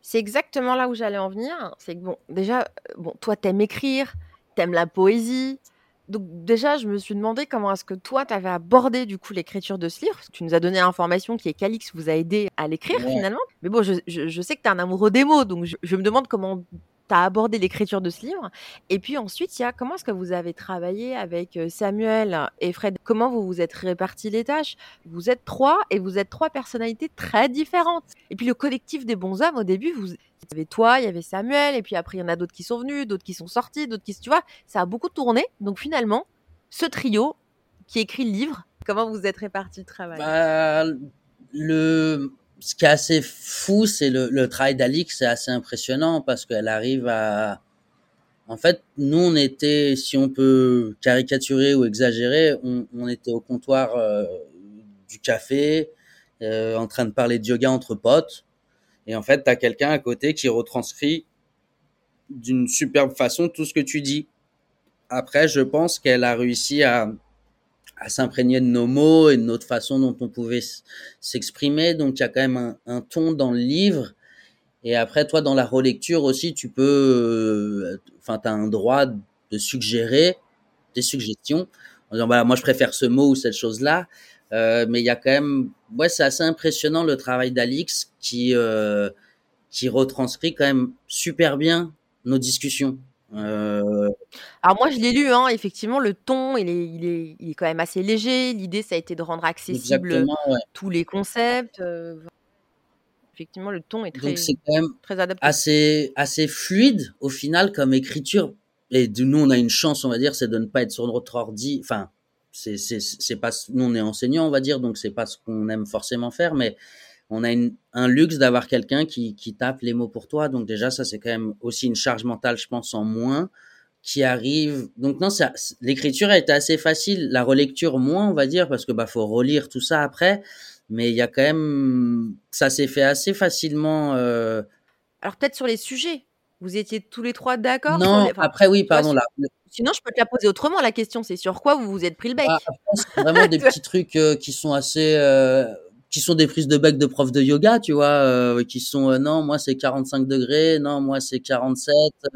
C'est exactement là où j'allais en venir. C'est que bon, déjà, bon, toi, t'aimes écrire, t'aimes la poésie. Donc déjà, je me suis demandé comment est-ce que toi, t'avais abordé du coup l'écriture de ce livre. Parce que tu nous as donné l'information qui est qu'Alix vous a aidé à l'écrire Ouais. finalement. Mais bon, je, je- je sais que t'es un amoureux des mots, donc je, je me demande comment t'as abordé l'écriture de ce livre. Et puis ensuite, il y a comment est-ce que vous avez travaillé avec Samuel et Fred? Comment vous vous êtes répartis les tâches? Vous êtes trois et vous êtes trois personnalités très différentes. Et puis le collectif des bons hommes, au début, vous, il y avait toi, il y avait Samuel, et puis après il y en a d'autres qui sont venus, d'autres qui sont sortis, d'autres qui, tu vois, ça a beaucoup tourné. Donc finalement, ce trio qui écrit le livre, comment vous êtes répartis le travail? Bah, le, ce qui est assez fou, c'est le, le travail d'Alix, c'est assez impressionnant parce qu'elle arrive à, en fait, nous, on était, si on peut caricaturer ou exagérer, on, on était au comptoir euh, du café, euh, en train de parler de yoga entre potes. Et en fait, tu as quelqu'un à côté qui retranscrit d'une superbe façon tout ce que tu dis. Après, je pense qu'elle a réussi à, à s'imprégner de nos mots et de notre façon dont on pouvait s'exprimer. Donc, il y a quand même un, ton dans le livre. Et après, toi, dans la relecture aussi, tu peux, euh, enfin, tu as un droit de suggérer des suggestions en disant, voilà, moi, je préfère ce mot ou cette chose-là. Euh, mais il y a quand même, ouais, c'est assez impressionnant le travail d'Alix qui, euh, qui retranscrit quand même super bien nos discussions. Euh, Alors moi, je l'ai lu, hein, effectivement, le ton, il est, il, est, il est quand même assez léger. L'idée, ça a été de rendre accessible ouais. tous les concepts. euh, effectivement, le ton est très, Donc, c'est quand même très adapté. assez assez fluide au final comme écriture et nous on a une chance on va dire c'est de ne pas être sur notre ordi enfin c'est c'est pas nous on est enseignant on va dire donc c'est pas ce qu'on aime forcément faire mais on a une, un luxe d'avoir quelqu'un qui, qui tape les mots pour toi. Donc déjà ça c'est quand même aussi une charge mentale je pense en moins qui arrive. Donc non ça l'écriture a été assez facile la relecture moins on va dire parce que bah faut relire tout ça après. Mais il y a quand même ça s'est fait assez facilement euh... alors peut-être sur les sujets. Vous étiez tous les trois d'accord Non, enfin, après oui, pardon. Là, Sinon, je peux te la poser autrement, la question. C'est sur quoi vous vous êtes pris le bec? Ah, C'est vraiment des *laughs* petits trucs euh, qui sont assez... Euh, qui sont des prises de bec de prof de yoga, tu vois, euh, qui sont euh, non, moi c'est 45 degrés, non, moi c'est 47, euh,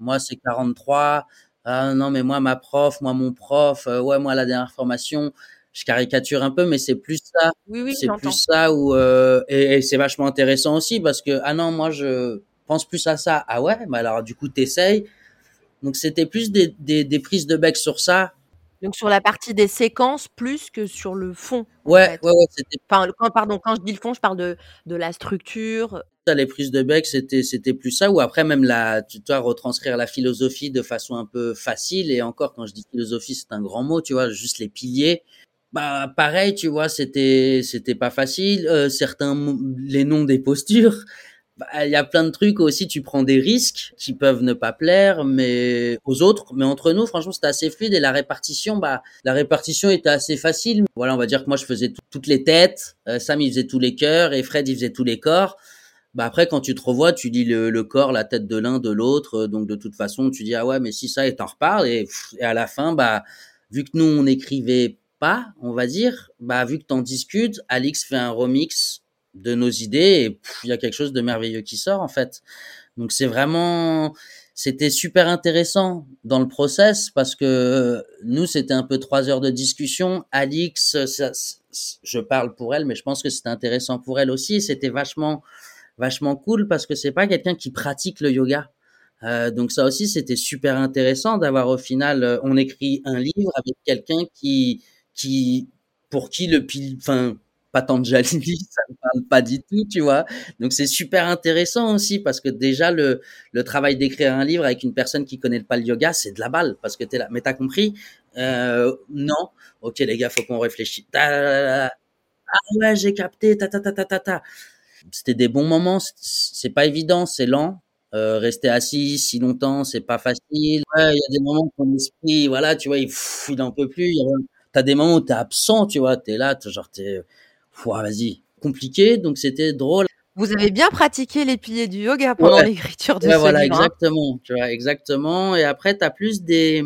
moi c'est 43, ah, non, mais moi ma prof, moi mon prof, ouais, moi la dernière formation, je caricature un peu, mais c'est plus ça. Oui, oui, c'est plus ça où et, et c'est vachement intéressant aussi parce que ah non, moi je pense plus à ça. Ah ouais, mais alors du coup, t'essayes. Donc c'était plus des, des, des, prises de bec sur ça. Donc sur la partie des séquences plus que sur le fond. Ouais, en fait. ouais, ouais. C'était... Enfin, quand, pardon, quand je dis le fond, je parle de, de la structure. Les prises de bec, c'était c'était plus ça. Ou après même la, tu dois retranscrire la philosophie de façon un peu facile. Et encore, quand je dis philosophie, c'est un grand mot, tu vois, juste les piliers. Bah pareil, tu vois, c'était c'était pas facile. Euh, certains les noms des postures il y a plein de trucs aussi, tu prends des risques qui peuvent ne pas plaire mais aux autres, mais entre nous, franchement, c'était assez fluide et la répartition, bah, la répartition était assez facile. Voilà, on va dire que moi, je faisais toutes les têtes, euh, Sam, il faisait tous les cœurs et Fred, il faisait tous les corps. Bah après, quand tu te revois, tu dis le, le corps, la tête de l'un, de l'autre. Euh, donc de toute façon, tu dis ah ouais, mais si ça, et t'en reparles. Et, à la fin, bah vu que nous on n'écrivait pas, on va dire, bah vu que t'en discutes, Alix fait un remix de nos idées et il y a quelque chose de merveilleux qui sort en fait. Donc c'est vraiment c'était super intéressant dans le process parce que nous c'était un peu trois heures de discussion. Alix, ça, je parle pour elle, mais je pense que c'était intéressant pour elle aussi. C'était vachement vachement cool parce que c'est pas quelqu'un qui pratique le yoga. Euh, donc ça aussi c'était super intéressant d'avoir au final euh, on écrit un livre avec quelqu'un qui qui pour qui le enfin Patanjali, *laughs* ça ne parle pas du tout, tu vois. Donc c'est super intéressant aussi parce que déjà le, le travail d'écrire un livre avec une personne qui connaît pas le yoga, c'est de la balle parce que t'es là. Mais t'as compris? Euh, Non. Ok les gars, faut qu'on réfléchisse. Ah ouais, j'ai capté. Ta ta ta ta ta ta. C'était des bons moments. C'est pas évident, c'est lent. Euh, rester assis si longtemps, c'est pas facile. Ouais, il y a des moments où ton esprit, voilà, tu vois, il, il en peut plus. T'as des moments où t'es absent, tu vois, t'es là, genre t'es vas-y, compliqué, donc c'était drôle. Vous avez bien pratiqué les piliers du yoga pendant ouais. l'écriture de ouais, ce voilà, livre. Hein. exactement, tu vois, exactement. Et après, tu as plus des...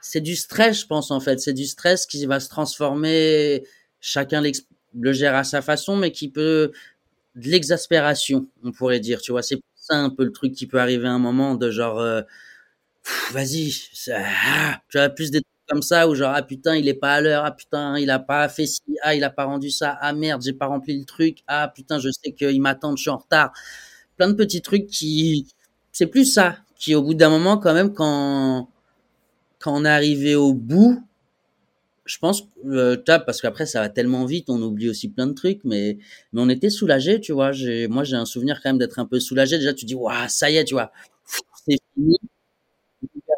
C'est du stress, je pense, en fait. C'est du stress qui va se transformer, chacun le gère à sa façon, mais qui peut... De l'exaspération, on pourrait dire, tu vois. C'est ça un peu le truc qui peut arriver à un moment de genre... Euh, vas-y, ah, tu as plus des comme ça où genre ah putain il est pas à l'heure ah putain il a pas fait ci ah il a pas rendu ça ah merde j'ai pas rempli le truc ah putain je sais qu'il m'attend je suis en retard. Plein de petits trucs qui c'est plus ça qui au bout d'un moment quand même quand quand on est arrivé au bout je pense euh, parce qu'après ça va tellement vite on oublie aussi plein de trucs mais mais on était soulagé tu vois. J'ai moi j'ai un souvenir quand même d'être un peu soulagé. Déjà tu dis waouh ça y est tu vois. C'est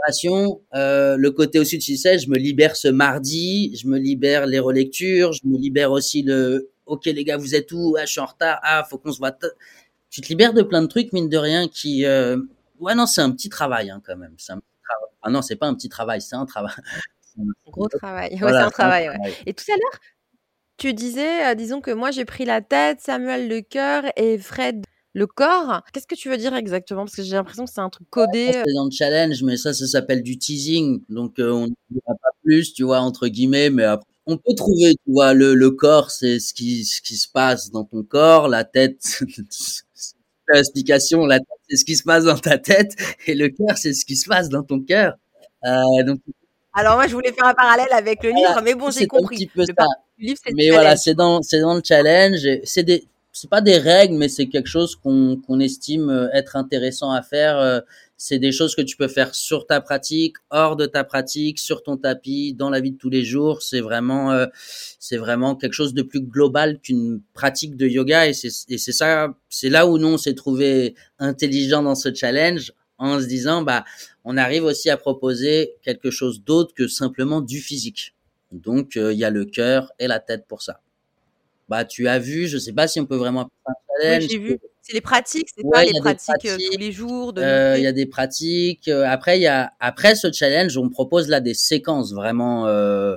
libération, euh, le côté aussi sais, je me libère ce mardi, je me libère les relectures, je me libère aussi le OK les gars, vous êtes où? Ah, je suis en retard. Ah, faut qu'on se voit. Tu te libères de plein de trucs mine de rien qui euh... ouais non, c'est un petit travail hein, quand même, c'est un petit travail. Ah non, c'est pas un petit travail, c'est un travail. un gros travail. Ouais, c'est un travail, ouais. Et tout à l'heure, tu disais euh, disons que moi j'ai pris la tête, Samuel le cœur et Fred le corps, qu'est-ce que tu veux dire exactement? Parce que j'ai l'impression que c'est un truc codé. C'est dans le challenge, mais ça, ça s'appelle du teasing. Donc, euh, on ne dira pas plus, tu vois, entre guillemets, mais après, on peut trouver, tu vois, le, le corps, c'est ce qui, ce qui se passe dans ton corps, la tête, *laughs* l'explication, la tête, c'est ce qui se passe dans ta tête, et le cœur, c'est ce qui se passe dans ton cœur. Euh, donc, alors moi, je voulais faire un parallèle avec le livre, voilà, mais bon, j'ai compris. Un petit peu le ça. Livre, mais voilà, c'est dans, c'est dans le challenge. C'est des, c'est pas des règles, mais c'est quelque chose qu'on estime euh, être intéressant à faire. Euh, c'est des choses que tu peux faire sur ta pratique, hors de ta pratique, sur ton tapis, dans la vie de tous les jours. C'est vraiment, euh, c'est vraiment quelque chose de plus global qu'une pratique de yoga. Et c'est et c'est ça, c'est là où nous on s'est trouvé intelligent dans ce challenge en se disant bah on arrive aussi à proposer quelque chose d'autre que simplement du physique. Donc, il y a le cœur et la tête pour ça. Bah, tu as vu, je sais pas si on peut vraiment un challenge. Oui, j'ai vu. C'est les pratiques, c'est pas les pratiques, tous les jours. Il euh, y a des pratiques. Après, il y a après ce challenge, on propose là des séquences vraiment euh,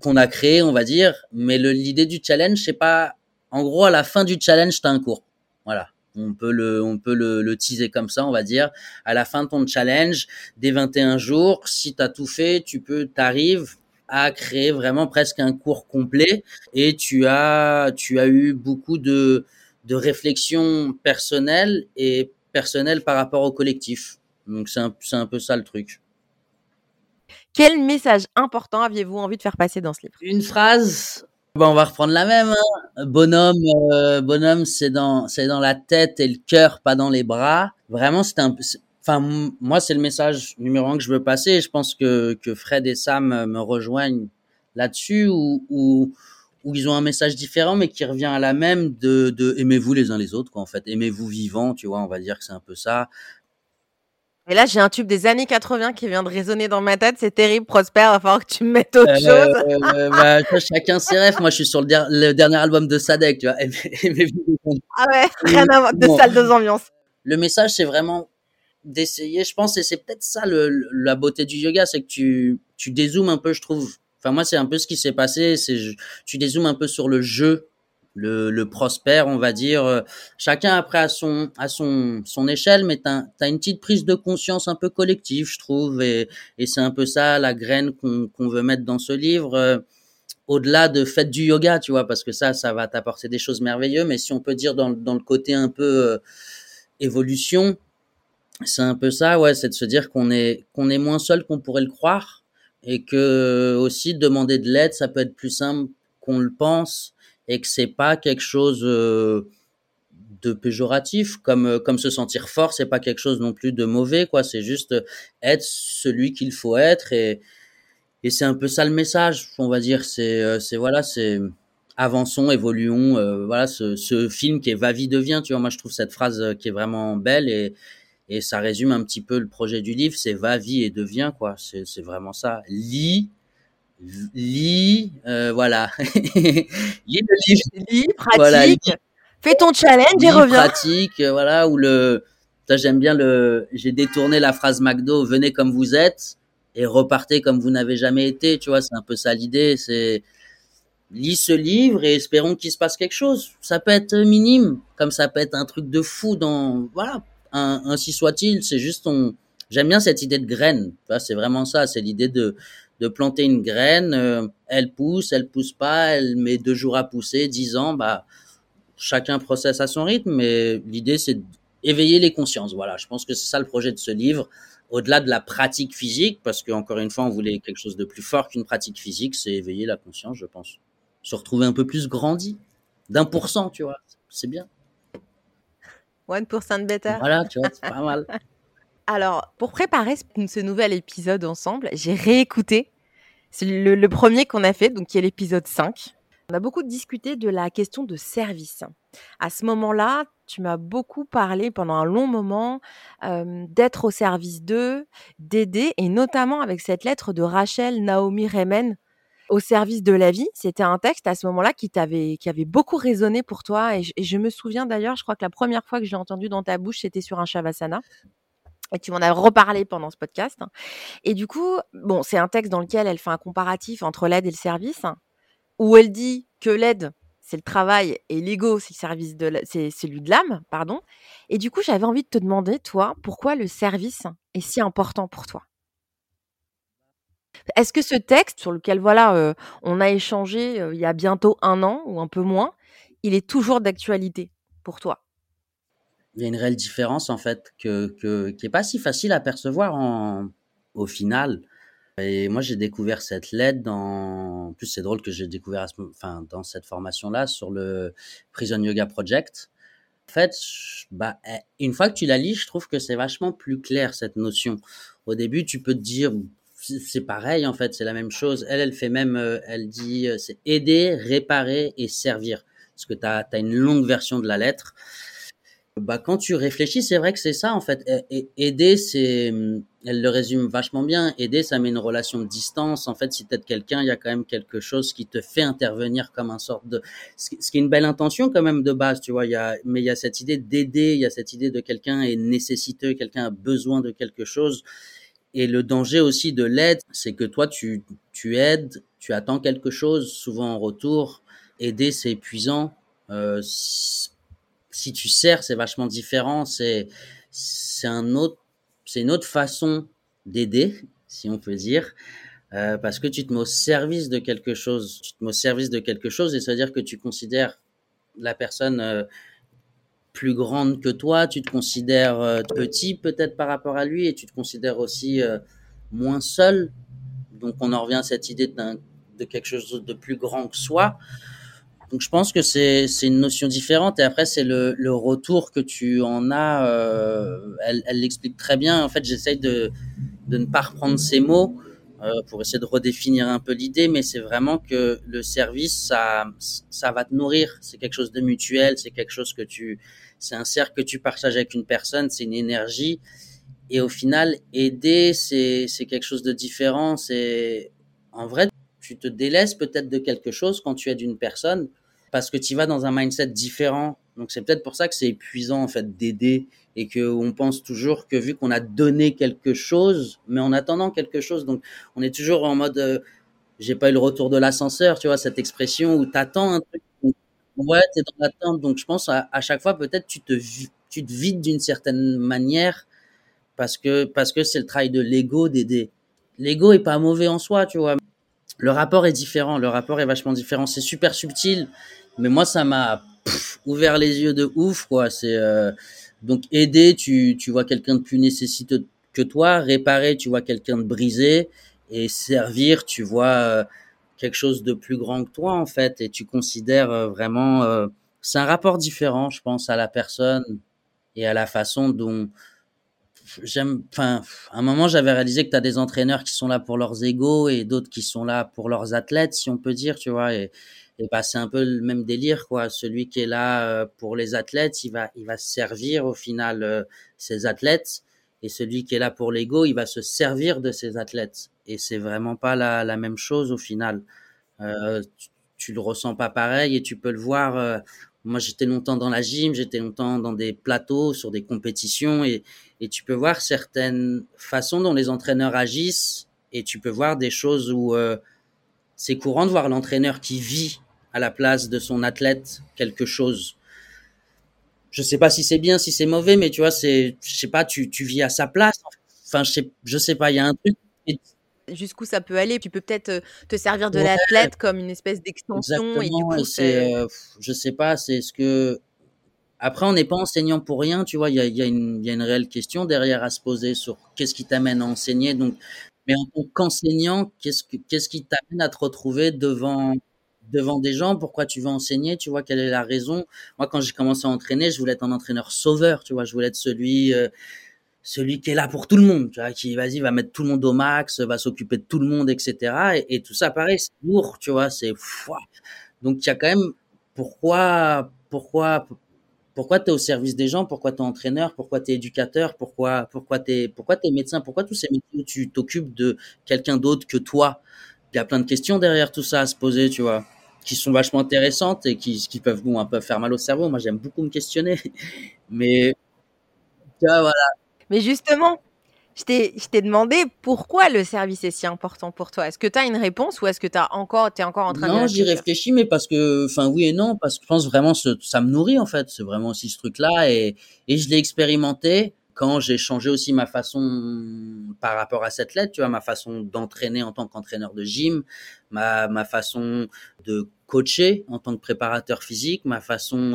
qu'on a créées, on va dire. Mais l'idée du challenge, c'est pas. En gros, à la fin du challenge, t'as un cours. Voilà. On peut le, on peut le, le teaser comme ça, on va dire. À la fin de ton challenge, des 21 jours, si tu as tout fait, tu peux, t'arrives à créer vraiment presque un cours complet et tu as, tu as eu beaucoup de, de réflexion personnelle et personnelle par rapport au collectif. Donc c'est un, un peu ça le truc. Quel message important aviez-vous envie de faire passer dans ce livre? Une phrase? Bon, on va reprendre la même. Hein. Bonhomme, euh, bonhomme, c'est dans, c'est dans la tête et le cœur, pas dans les bras. Vraiment, c'est un, enfin, moi, c'est le message numéro un que je veux passer. Je pense que, que Fred et Sam me rejoignent là-dessus, ou où, où, ils ont un message différent, mais qui revient à la même de, de aimez-vous les uns les autres, quoi, en fait. Aimez-vous vivant, tu vois, on va dire que c'est un peu ça. Et là, j'ai un tube des années 80 qui vient de résonner dans ma tête. C'est terrible, Prosper. Il va falloir que tu me mettes autre euh, chose. Euh, bah, *laughs* chacun ses rêves. Moi, je suis sur le, dernier album de Sadek, tu vois. ah ouais, rien à voir. De salle de ambiance. Le message, c'est vraiment d'essayer, je pense, et c'est peut-être ça le, la beauté du yoga, c'est que tu, tu dézoomes un peu, je trouve. Enfin, moi, c'est un peu ce qui s'est passé, c'est tu dézoomes un peu sur le jeu, le, le prospère, on va dire. Chacun après à son, à son, son échelle, mais tu as, une petite prise de conscience un peu collective, je trouve, et, et c'est un peu ça la graine qu'on veut mettre dans ce livre. au-delà de faites du yoga, tu vois, parce que ça, ça va t'apporter des choses merveilleuses, mais si on peut dire dans, dans le côté un peu euh, évolution, c'est un peu ça, ouais, c'est de se dire qu'on est qu'on est moins seul qu'on pourrait le croire et que aussi demander de l'aide, ça peut être plus simple qu'on le pense et que c'est pas quelque chose euh, de péjoratif comme euh, comme se sentir fort, c'est pas quelque chose non plus de mauvais quoi, c'est juste être celui qu'il faut être et et c'est un peu ça le message, on va dire, c'est euh, c'est voilà, c'est avançons, évoluons, voilà ce, ce film qui est va-vie devient, tu vois, moi je trouve cette phrase qui est vraiment belle et et ça résume un petit peu le projet du livre, c'est va, vie et devient, quoi. C'est vraiment ça. Lis, lis, euh, voilà. *laughs* lis le livre. Lis, pratique. Fais ton challenge et reviens. Pratique, euh, voilà, ou le, j'aime bien le, j'ai détourné la phrase McDo, venez comme vous êtes et repartez comme vous n'avez jamais été, tu vois, c'est un peu ça l'idée, c'est, lis ce livre et espérons qu'il se passe quelque chose. Ça peut être minime, comme ça peut être un truc de fou dans, voilà, ainsi soit-il. C'est juste on. J'aime bien cette idée de graine. C'est vraiment ça. C'est l'idée de de planter une graine. Euh, elle pousse, elle pousse pas. Elle met deux jours à pousser, dix ans. Bah chacun processe à son rythme. Mais l'idée c'est d'éveiller les consciences. Voilà. Je pense que c'est ça le projet de ce livre. Au-delà de la pratique physique, parce qu'encore une fois, on voulait quelque chose de plus fort qu'une pratique physique, c'est éveiller la conscience, je pense. Se retrouver un peu plus grandi, d'un pour cent, tu vois. C'est bien. 1% better. Voilà, tu vois, c'est pas mal. *laughs* Alors, pour préparer ce, nouvel épisode ensemble, j'ai réécouté c'est le, premier qu'on a fait, donc qui est l'épisode 5. On a beaucoup discuté de la question de service. À ce moment-là, tu m'as beaucoup parlé pendant un long moment euh, d'être au service d'eux, d'aider, et notamment avec cette lettre de Rachel Naomi Remen au service de la vie. C'était un texte à ce moment-là qui t'avait, qui avait beaucoup résonné pour toi. Et je, me souviens d'ailleurs, je crois que la première fois que je l'ai entendu dans ta bouche, c'était sur un Shavasana. Et tu m'en as reparlé pendant ce podcast. Et du coup, bon, c'est un texte dans lequel elle fait un comparatif entre l'aide et le service, où elle dit que l'aide, c'est le travail et l'ego, c'est le service de, c'est celui de l'âme, pardon. Et du coup, j'avais envie de te demander, toi, pourquoi le service est si important pour toi? Est-ce que ce texte sur lequel voilà, on a échangé il y a bientôt un an ou un peu moins, il est toujours d'actualité pour toi? Il y a une réelle différence en fait qui est pas si facile à percevoir en, au final. Et moi j'ai découvert cette lettre dans, en plus c'est drôle que j'ai découvert, enfin dans cette formation là sur le Prison Yoga Project. En fait, bah, eh, une fois que tu la lis, je trouve que c'est vachement plus clair cette notion. Au début, tu peux te dire, c'est pareil en fait, c'est la même chose. Elle, elle fait même, euh, elle dit, euh, c'est aider, réparer et servir. Parce que tu as, une longue version de la lettre. bah, quand tu réfléchis, c'est vrai que c'est ça en fait. Aider, c'est, elle le résume vachement bien. Aider, ça met une relation de distance. En fait, si t'aides quelqu'un, il y a quand même quelque chose qui te fait intervenir comme un sorte de, ce qui est une belle intention quand même de base, tu vois. Y a, mais il y a cette idée d'aider, il y a cette idée de quelqu'un est nécessiteux, quelqu'un a besoin de quelque chose. Et le danger aussi de l'aide, c'est que toi, tu, tu aides, tu attends quelque chose, souvent en retour. Aider, c'est épuisant. Euh, si tu sers, c'est vachement différent. C'est un une autre façon d'aider, si on peut dire, euh, parce que tu te mets au service de quelque chose. Tu te mets au service de quelque chose, et ça veut dire que tu considères la personne euh, plus grande que toi, tu te considères euh, petit peut-être par rapport à lui, et tu te considères aussi euh, moins seul. Donc on en revient à cette idée de quelque chose de plus grand que soi. Donc je pense que c'est une notion différente et après c'est le, retour que tu en as. Euh, elle l'explique très bien. En fait, j'essaye de ne pas reprendre ces mots pour essayer de redéfinir un peu l'idée, mais c'est vraiment que le service ça va te nourrir. C'est quelque chose de mutuel. C'est quelque chose que tu c'est un cercle que tu partages avec une personne. C'est une énergie et au final aider c'est quelque chose de différent. C'est en vrai tu te délaisses peut-être de quelque chose quand tu aides une personne parce que tu vas dans un mindset différent. Donc c'est peut-être pour ça que c'est épuisant en fait d'aider et que on pense toujours que vu qu'on a donné quelque chose, mais en attendant quelque chose, donc on est toujours en mode euh, j'ai pas eu le retour de l'ascenseur, tu vois cette expression où t'attends un truc, ouais t'es dans l'attente. Donc je pense à, à chaque fois peut-être tu te tu te vides d'une certaine manière parce que parce que c'est le travail de l'ego d'aider. L'ego est pas mauvais en soi, tu vois le rapport est différent, le rapport est vachement différent. C'est super subtil, mais moi ça m'a ouvert les yeux de ouf quoi. C'est euh, donc aider, tu tu vois quelqu'un de plus nécessiteux que toi, réparer, tu vois quelqu'un de brisé, et servir, tu vois euh, quelque chose de plus grand que toi en fait, et tu considères euh, vraiment. c'est un rapport différent, je pense, à la personne et à la façon dont j'aime, enfin, à un moment, j'avais réalisé que tu as des entraîneurs qui sont là pour leurs égaux et d'autres qui sont là pour leurs athlètes, si on peut dire, tu vois. Et, et bah, c'est un peu le même délire, quoi. Celui qui est là euh, pour les athlètes, il va, il va servir au final euh, ses athlètes. Et celui qui est là pour l'ego, il va se servir de ses athlètes. Et c'est vraiment pas la, même chose au final. Euh, tu, tu, le ressens pas pareil et tu peux le voir. Euh, moi, j'étais longtemps dans la gym, j'étais longtemps dans des plateaux, sur des compétitions, et, et tu peux voir certaines façons dont les entraîneurs agissent, et tu peux voir des choses où euh, c'est courant de voir l'entraîneur qui vit à la place de son athlète quelque chose. Je sais pas si c'est bien, si c'est mauvais, mais tu vois, c'est, je sais pas, tu, tu vis à sa place. Enfin, je sais, je sais pas, il y a un truc jusqu'où ça peut aller. Tu peux peut-être euh, te servir de ouais. l'athlète comme une espèce d'extension. Et du coup, c'est, euh, je sais pas, c'est ce que. Après, on n'est pas enseignant pour rien, tu vois. Il y a, y, a une, y a une réelle question derrière à se poser sur qu'est-ce qui t'amène à enseigner. Donc, mais en tant qu'enseignant, qu'est-ce que, qu'est-ce qui t'amène à te retrouver devant devant des gens, pourquoi tu veux enseigner, tu vois, quelle est la raison? Moi, quand j'ai commencé à entraîner, je voulais être un entraîneur sauveur, tu vois, je voulais être celui euh, celui qui est là pour tout le monde, tu vois, qui vas-y va mettre tout le monde au max, va s'occuper de tout le monde, etc. Et, tout ça, pareil, c'est lourd, tu vois, c'est donc il y a quand même pourquoi, pourquoi, pourquoi tu es au service des gens, pourquoi tu es entraîneur, pourquoi tu es éducateur, pourquoi, pourquoi tu es, pourquoi es médecin, pourquoi tous ces métiers où tu t'occupes de quelqu'un d'autre que toi? Il y a plein de questions derrière tout ça à se poser, tu vois, qui sont vachement intéressantes et qui, qui peuvent bon un peu faire mal au cerveau. Moi, j'aime beaucoup me questionner, *laughs* mais tu vois, voilà mais justement, je t'ai demandé pourquoi le service est si important pour toi. Est-ce que tu as une réponse ou est-ce que tu encore, es encore en train non, de Non, j'y réfléchis, mais parce que, enfin, oui et non, parce que je pense vraiment que ça me nourrit en fait. C'est vraiment aussi ce truc-là et, et je l'ai expérimenté quand j'ai changé aussi ma façon par rapport à cette lettre, tu vois, ma façon d'entraîner en tant qu'entraîneur de gym, ma, ma façon de coacher en tant que préparateur physique, ma façon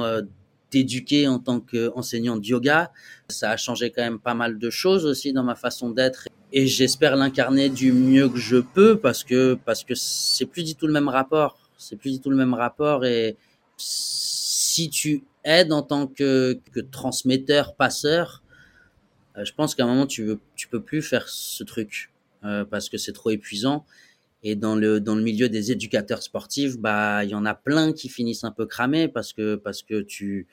d'éduquer en tant qu'enseignant de yoga. Ça a changé quand même pas mal de choses aussi dans ma façon d'être et j'espère l'incarner du mieux que je peux parce que parce que c'est plus du tout le même rapport. C'est plus du tout le même rapport et si tu aides en tant que, que transmetteur, passeur, euh, je pense qu'à un moment tu peux plus faire ce truc euh, parce que c'est trop épuisant. Et dans le dans le milieu des éducateurs sportifs, bah il y en a plein qui finissent un peu cramés parce que parce que tu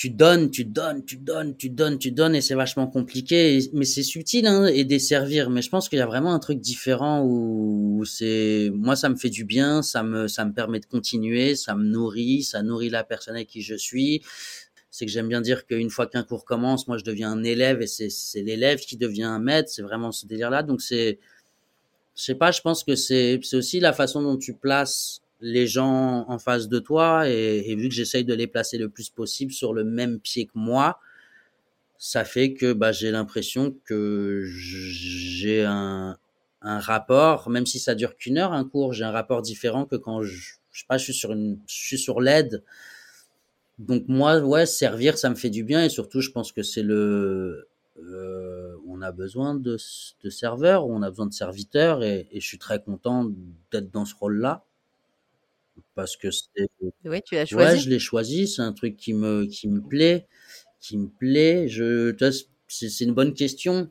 tu donnes, tu donnes, tu donnes, tu donnes, tu donnes, et c'est vachement compliqué. mais c'est subtil, hein, et desservir. Mais je pense qu'il y a vraiment un truc différent où, c'est, moi, ça me fait du bien, ça me, ça me permet de continuer, ça me nourrit, ça nourrit la personne avec qui je suis. C'est que j'aime bien dire qu'une fois qu'un cours commence, moi, je deviens un élève, et c'est, c'est l'élève qui devient un maître. C'est vraiment ce délire-là. Donc c'est, je sais pas, je pense que c'est, aussi la façon dont tu places les gens en face de toi et, vu que j'essaye de les placer le plus possible sur le même pied que moi, ça fait que bah, j'ai l'impression que j'ai un, un rapport, même si ça dure qu'une heure un cours, j'ai un rapport différent que quand je, je sais pas, je suis sur une, je suis sur l'aide. Donc moi, ouais, servir, ça me fait du bien et surtout, je pense que c'est le, euh, on a besoin de, de serveurs, on a besoin de serviteurs et, et je suis très content d'être dans ce rôle-là parce que c'est Oui, tu l'as choisi? ouais, je l'ai choisi, c'est un truc qui me qui me plaît qui me plaît. Je c'est c'est une bonne question.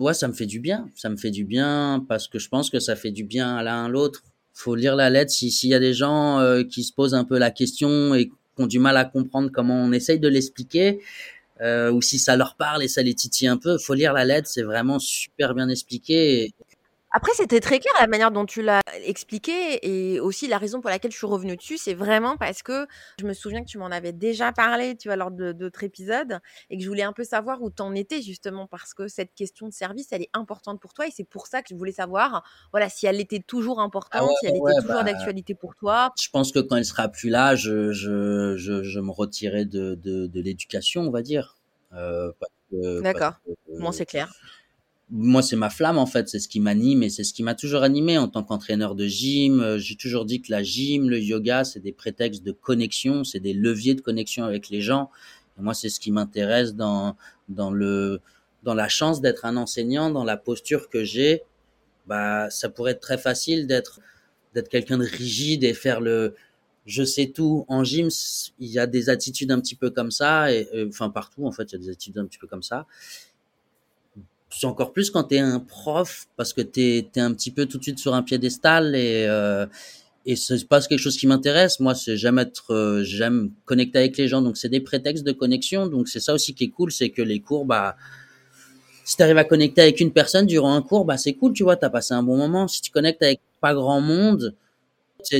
Ouais, ça me fait du bien, ça me fait du bien parce que je pense que ça fait du bien à l'un à l'autre. Faut lire la lettre si s'il y a des gens, euh, qui se posent un peu la question et qui ont du mal à comprendre comment on essaye de l'expliquer, euh, ou si ça leur parle et ça les titille un peu, faut lire la lettre, c'est vraiment super bien expliqué après, c'était très clair la manière dont tu l'as expliqué et aussi la raison pour laquelle je suis revenue dessus, c'est vraiment parce que je me souviens que tu m'en avais déjà parlé, tu vois, lors d'autres épisodes et que je voulais un peu savoir où t'en étais justement parce que cette question de service, elle est importante pour toi et c'est pour ça que je voulais savoir, voilà, si elle était toujours ah importante, si elle était toujours bah, d'actualité pour toi. Je pense que quand elle sera plus là, je, je, je, me retirerai de, de, de l'éducation, on va dire. Euh, D'accord, bon, c'est clair moi, c'est ma flamme en fait, c'est ce qui m'anime et c'est ce qui m'a toujours animé en tant qu'entraîneur de gym. Euh, j'ai toujours dit que la gym, le yoga, c'est des prétextes de connexion, c'est des leviers de connexion avec les gens. Et moi, c'est ce qui m'intéresse dans dans le dans la chance d'être un enseignant, dans la posture que j'ai. Bah, ça pourrait être très facile d'être d'être quelqu'un de rigide et faire le je sais tout. En gym, il y a des attitudes un petit peu comme ça, et, enfin partout en fait, il y a des attitudes un petit peu comme ça c'est encore plus quand tu es un prof parce que tu es, un petit peu tout de suite sur un piédestal et euh, et c'est pas quelque chose qui m'intéresse. Moi c'est j'aime être euh, j'aime connecter avec les gens donc c'est des prétextes de connexion. Donc c'est ça aussi qui est cool c'est que les cours bah si tu arrives à connecter avec une personne durant un cours bah c'est cool tu vois tu as passé un bon moment. Si tu connectes avec pas grand monde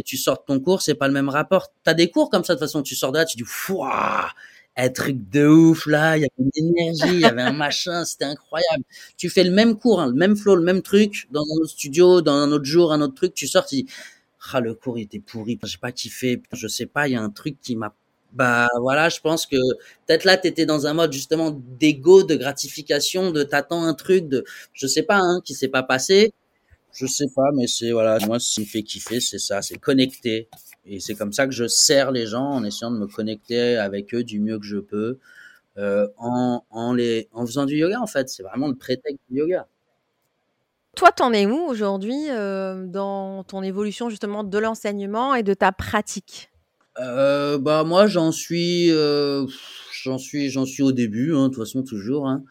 tu sors de ton cours c'est pas le même rapport. Tu as des cours comme ça de toute façon tu sors de là tu dis Fouah un truc de ouf là, il y avait une énergie, il y avait un *laughs* machin, c'était incroyable. Tu fais le même cours, hein, le même flow, le même truc dans un autre studio, dans un autre jour, un autre truc, tu sors, tu dis ah le cours il était pourri, j'ai pas kiffé, je sais pas, il y a un truc qui m'a bah voilà, je pense que peut-être là tu étais dans un mode justement d'ego, de gratification, de t'attends un truc de je sais pas hein, qui s'est pas passé. Je sais pas mais c'est voilà, moi ce qui me fait kiffer, c'est ça, c'est connecter et c'est comme ça que je sers les gens en essayant de me connecter avec eux du mieux que je peux, euh, en, en, les, en faisant du yoga en fait. C'est vraiment le prétexte du yoga. Toi, t'en es où aujourd'hui euh, dans ton évolution justement de l'enseignement et de ta pratique? Euh, Bah moi, j'en suis, j'en suis, j'en suis au début, hein, de toute façon toujours. Hein.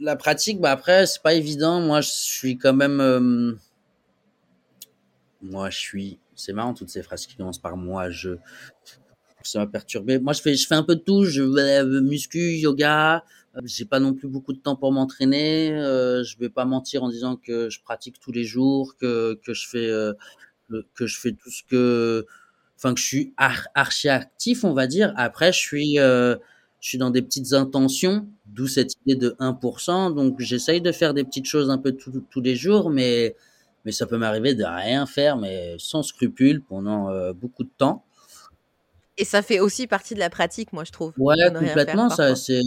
La pratique, bah après, c'est pas évident. Moi, je suis quand même, euh, moi, je suis c'est marrant toutes ces phrases qui commencent par moi, je. Ça m'a perturbé. Moi, je fais, je fais un peu de tout. Je vais muscu, yoga. Euh, j'ai pas non plus beaucoup de temps pour m'entraîner. Euh, je vais pas mentir en disant que je pratique tous les jours, que que je fais euh, que je fais tout ce que, enfin que je suis archi actif, on va dire. Après, je suis euh, je suis dans des petites intentions, d'où cette idée de 1%. Donc, j'essaye de faire des petites choses un peu tous les jours, mais mais ça peut m'arriver de rien faire, mais sans scrupule pendant euh, beaucoup de temps. Et ça fait aussi partie de la pratique, moi, je trouve. Ouais, complètement. Ça, c'est.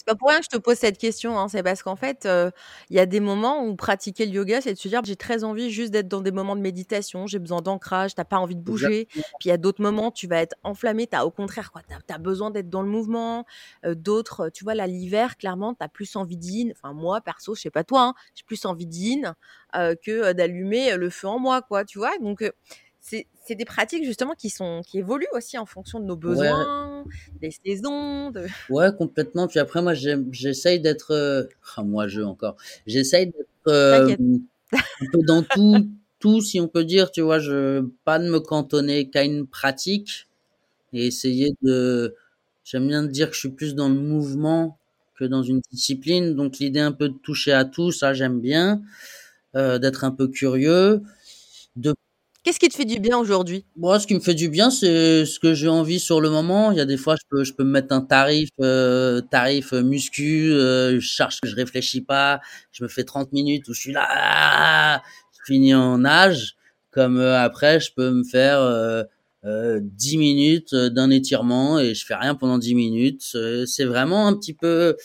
Euh, c'est pas pour rien que je te pose cette question, hein, c'est parce qu'en fait, euh, il y a des moments où pratiquer le yoga, c'est de se dire j'ai très envie juste d'être dans des moments de méditation, j'ai besoin d'ancrage, t'as pas envie de bouger. Puis il y a d'autres moments, tu vas être enflammé, t'as au contraire quoi, t'as as besoin d'être dans le mouvement. Euh, d'autres, tu vois, là l'hiver, clairement, t'as plus envie d'in. Enfin moi, perso, je sais pas toi, hein, j'ai plus envie d'in euh, que d'allumer le feu en moi, quoi, tu vois? Donc c'est des pratiques justement qui sont qui évoluent aussi en fonction de nos besoins, des saisons. De... *laughs* Ouais, complètement. Puis après, moi, j'essaye d'être. Euh... Ah, moi, je encore. J'essaye d'être euh, un peu dans tout, tout, si on peut dire. Tu vois, je pas de me cantonner qu'à une pratique et essayer de J'aime bien dire que je suis plus dans le mouvement que dans une discipline. Donc l'idée un peu de toucher à tout, ça j'aime bien. Euh, d'être un peu curieux. De... Qu'est-ce qui te fait du bien aujourd'hui? Moi, ce qui me fait du bien, c'est ce que j'ai envie sur le moment. Il y a des fois, je peux, je peux me mettre un tarif, euh, tarif muscu. Euh, je cherche, je réfléchis pas. Je me fais 30 minutes où je suis là, je finis en nage. Comme euh, après, je peux me faire euh, 10 minutes d'un étirement et je fais rien pendant 10 minutes. C'est vraiment un petit peu,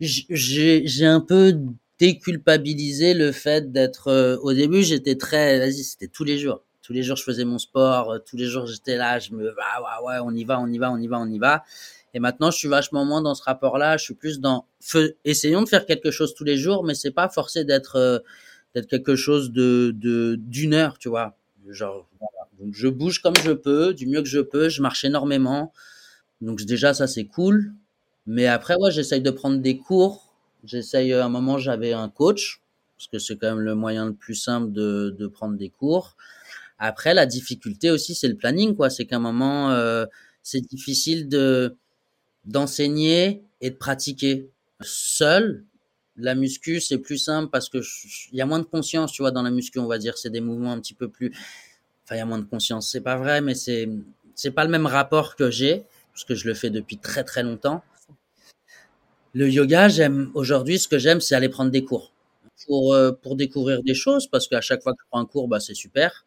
j'ai un peu déculpabiliser le fait d'être euh, au début j'étais très vas-y c'était tous les jours. Tous les jours je faisais mon sport euh, tous les jours j'étais là je me ah ouais ouais on y va on y va on y va on y va. Et maintenant je suis vachement moins dans ce rapport là je suis plus dans essayons de faire quelque chose tous les jours mais c'est pas forcé d'être euh, d'être quelque chose de d'une heure tu vois. Genre donc je bouge comme je peux du mieux que je peux je marche énormément. Donc déjà ça c'est cool. Mais après ouais j'essaye de prendre des cours J'essaye, à un moment, j'avais un coach, parce que c'est quand même le moyen le plus simple de, de prendre des cours. Après, la difficulté aussi, c'est le planning, quoi. C'est qu'à un moment, euh, c'est difficile de d'enseigner et de pratiquer seul. La muscu, c'est plus simple parce que il y a moins de conscience, tu vois, dans la muscu, on va dire. C'est des mouvements un petit peu plus. Enfin, il y a moins de conscience. C'est pas vrai, mais c'est c'est pas le même rapport que j'ai parce que je le fais depuis très très longtemps. Le yoga, j'aime aujourd'hui, ce que j'aime, c'est aller prendre des cours pour euh, découvrir des choses parce qu'à chaque fois que je prends un cours, bah c'est super.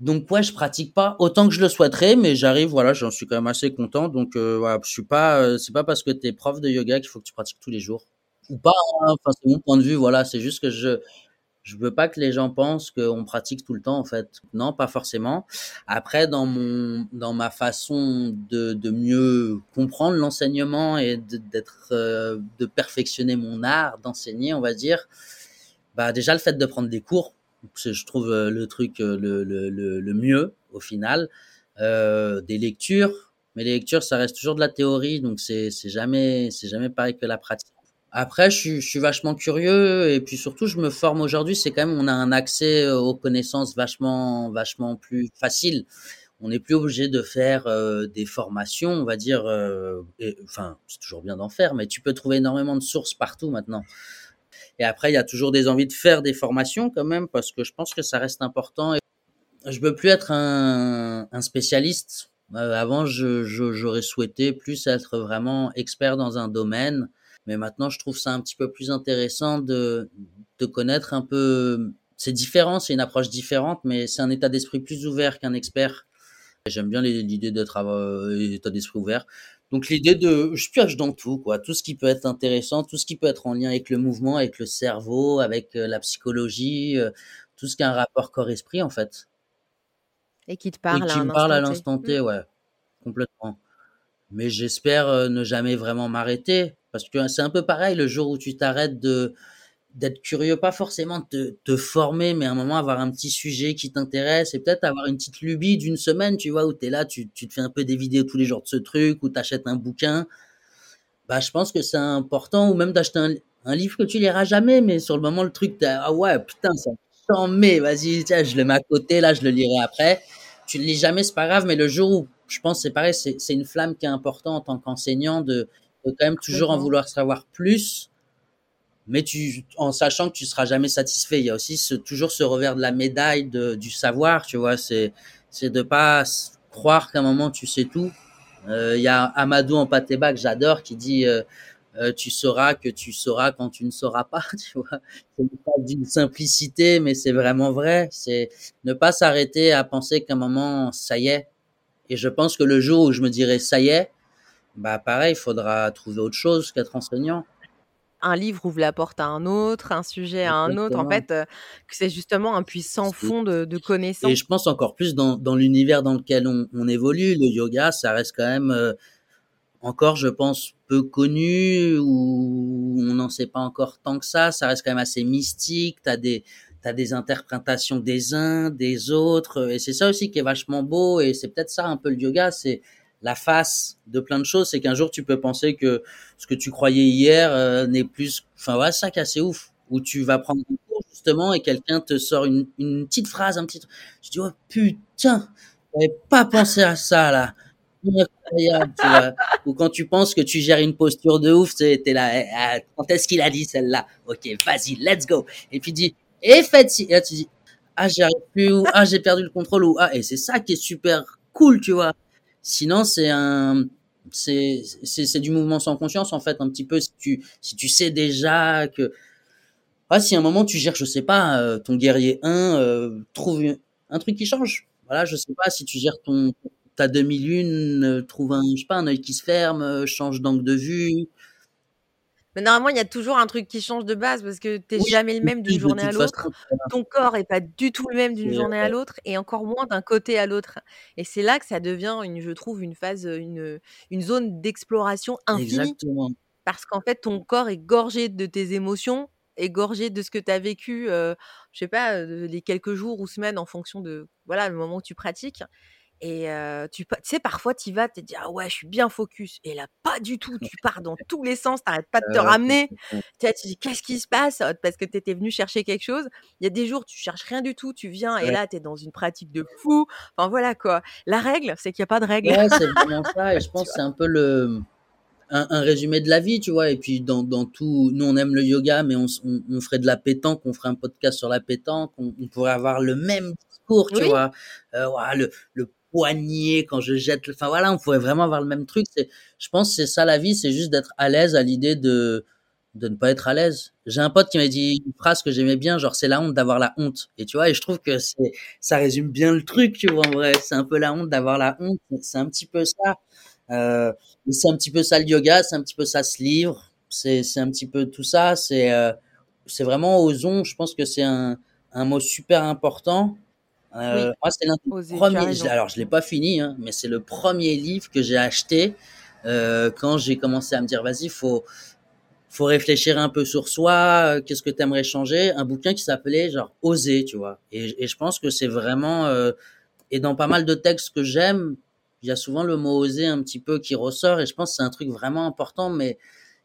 Donc ouais, je pratique pas autant que je le souhaiterais, mais j'arrive, voilà, j'en suis quand même assez content. Donc euh, voilà, je suis pas, euh, c'est pas parce que tu es prof de yoga qu'il faut que tu pratiques tous les jours ou pas. Hein, c'est mon point de vue, voilà. C'est juste que je je veux pas que les gens pensent qu'on pratique tout le temps en fait. Non, pas forcément. Après, dans mon, dans ma façon de, de mieux comprendre l'enseignement et d'être, euh, de, perfectionner mon art d'enseigner, on va dire. Bah déjà le fait de prendre des cours, je trouve euh, le truc euh, le, le, le, mieux au final. Euh, des lectures, mais les lectures ça reste toujours de la théorie, donc c'est jamais c'est jamais pareil que la pratique. Après, je suis, je suis, vachement curieux et puis surtout, je me forme aujourd'hui. C'est quand même, on a un accès euh, aux connaissances vachement, vachement plus facile. On n'est plus obligé de faire euh, des formations, on va dire. Euh, et, enfin, c'est toujours bien d'en faire, mais tu peux trouver énormément de sources partout maintenant. Et après, il y a toujours des envies de faire des formations quand même parce que je pense que ça reste important. Et je veux plus être un, spécialiste. Avant, je, j'aurais souhaité plus être vraiment expert dans un domaine mais maintenant, je trouve ça un petit peu plus intéressant de, de connaître un peu. C'est différent, c'est une approche différente, mais c'est un état d'esprit plus ouvert qu'un expert. J'aime bien l'idée d'être euh, état d'esprit ouvert. Donc l'idée de, je pioche dans tout, quoi, tout ce qui peut être intéressant, tout ce qui peut être en lien avec le mouvement, avec le cerveau, avec euh, la psychologie, euh, tout ce qui a un rapport corps-esprit en fait. Et qui te parle, Et qui me parle à l'instant T, mmh. ouais, complètement. Mais j'espère ne jamais vraiment m'arrêter. Parce que c'est un peu pareil le jour où tu t'arrêtes d'être curieux, pas forcément de te, former, mais à un moment avoir un petit sujet qui t'intéresse et peut-être avoir une petite lubie d'une semaine, tu vois, où tu es là, tu, te fais un peu des vidéos tous les jours de ce truc, ou tu achètes un bouquin. Bah, je pense que c'est important, ou même d'acheter un, livre que tu liras jamais, mais sur le moment, le truc, ah ouais, putain, ça t'en met, vas-y, tiens, je le mets à côté, là, je le lirai après. Tu le lis jamais, c'est pas grave, mais le jour où, je pense, c'est pareil, c'est une flamme qui est importante en tant qu'enseignant de, quand même toujours en vouloir savoir plus, mais tu, en sachant que tu seras jamais satisfait. Il y a aussi ce, toujours ce revers de la médaille de, du savoir, tu vois. C'est, c'est de pas croire qu'à un moment tu sais tout. Euh, il y a Amadou en Patéba que j'adore qui dit euh, euh, tu sauras que tu sauras quand tu ne sauras pas, *laughs* tu vois. C'est pas d'une simplicité, mais c'est vraiment vrai. C'est ne pas s'arrêter à penser qu'à un moment ça y est. Et je pense que le jour où je me dirai ça y est, bah pareil, il faudra trouver autre chose qu'être enseignant. Un livre ouvre la porte à un autre, un sujet à un autre. En fait, euh, c'est justement un puissant fond de, de, connaissances. Et je pense encore plus dans, dans l'univers dans lequel on, on, évolue. Le yoga, ça reste quand même euh, encore, je pense, peu connu ou on n'en sait pas encore tant que ça. Ça reste quand même assez mystique. T'as des t'as des interprétations des uns, des autres, et c'est ça aussi qui est vachement beau. Et c'est peut-être ça un peu le yoga, c'est la face de plein de choses, c'est qu'un jour tu peux penser que ce que tu croyais hier euh, n'est plus. Enfin voilà, ça qui est assez ouf. Où tu vas prendre un cours justement et quelqu'un te sort une, une, petite phrase, un petit. Tu dis oh putain, j'avais pas pensé à ça là. incroyable, tu vois. Ou quand tu penses que tu gères une posture de ouf, tu es là, eh, ah, quand est-ce qu'il a dit celle-là? Ok, vas-y, let's go. Et puis dit, et faites si. Et là, tu dis, ah, j'y arrive plus, ou ah, j'ai perdu le contrôle, ou ah, et c'est ça qui est super cool, tu vois. Sinon, c'est un, c'est, c'est, du mouvement sans conscience, en fait, un petit peu, si tu, si tu sais déjà que, ah, si à un moment tu gères, je sais pas, euh, ton guerrier 1, euh, trouve un truc qui change. Voilà, je sais pas, si tu gères ton, ta demi-lune, euh, trouve un, je sais pas, un œil qui se ferme, change d'angle de vue, mais normalement, il y a toujours un truc qui change de base parce que tu n'es jamais le même d'une journée à l'autre. Ton corps est pas du tout le même d'une journée à l'autre et encore moins d'un côté à l'autre. Et c'est là que ça devient, une, je trouve, une phase, une, une zone d'exploration infinie. Exactement. Parce qu'en fait, ton corps est gorgé de tes émotions, est gorgé de ce que tu as vécu, euh, je sais pas, euh, les quelques jours ou semaines en fonction de voilà le moment où tu pratiques. Et tu, sais, parfois, tu vas, te dis, ah ouais, je suis bien focus. Et là, pas du tout. Tu pars dans tous les sens, t'arrêtes pas de te ramener. Tu te dis, qu'est-ce qui se passe Parce que tu étais venu chercher quelque chose. Il y a des jours, tu cherches rien du tout. Tu viens et là, tu es dans une pratique de fou. Enfin, voilà quoi. La règle, c'est qu'il n'y a pas de règle. Ouais, c'est vraiment ça. Et je *laughs* pense que c'est un peu le. Un, résumé de la vie, tu vois. Et puis, dans, dans, tout, nous, on aime le yoga, mais on, on, ferait de la pétanque, on ferait un podcast sur la pétanque, on, pourrait avoir le même discours, tu vois? Euh, le, le poignet quand je jette. Enfin voilà, on pourrait vraiment avoir le même truc. Je pense, que c'est ça la vie, c'est juste d'être à l'aise à l'idée de de ne pas être à l'aise. J'ai un pote qui m'a dit une phrase que j'aimais bien, genre c'est la honte d'avoir la honte. Et tu vois, et je trouve que c'est ça résume bien le truc, tu vois. En vrai, c'est un peu la honte d'avoir la honte. C'est un petit peu ça. Euh, c'est un petit peu ça le yoga, c'est un petit peu ça ce livre. C'est c'est un petit peu tout ça. C'est euh, c'est vraiment osons. Je pense que c'est un un mot super important euh, Moi, c'est l'un des premiers. Alors, je l'ai pas fini, hein, mais c'est le premier livre que j'ai acheté euh, quand j'ai commencé à me dire, vas-y, faut faut réfléchir un peu sur soi. Euh, qu'est-ce que tu aimerais changer? Un bouquin qui s'appelait genre Oser, tu vois. Et, et je pense que c'est vraiment euh, et dans pas mal de textes que j'aime, il y a souvent le mot oser un petit peu qui ressort. Et je pense que c'est un truc vraiment important, mais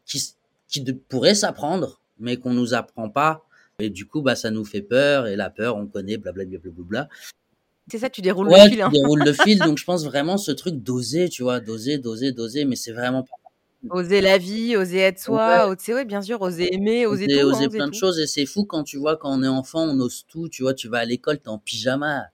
qui qui pourrait s'apprendre, mais qu'on nous apprend pas et du coup, bah, ça nous fait peur. Et la peur, on connaît, blablabla. Bla, bla, bla, c'est ça, tu déroules le fil. Hein. Tu déroules le fil. Donc, *laughs* je pense vraiment ce truc d'oser, tu vois, d'oser, d'oser, d'oser. Mais c'est vraiment pas. Oser la vie, oser être soi, oser, ouais, bien sûr, oser aimer, oser, oser tout. Oser hein, plein de choses. Et c'est fou quand tu vois, quand on est enfant, on ose tout. Tu vois, tu vas à l'école, t'es en pyjama.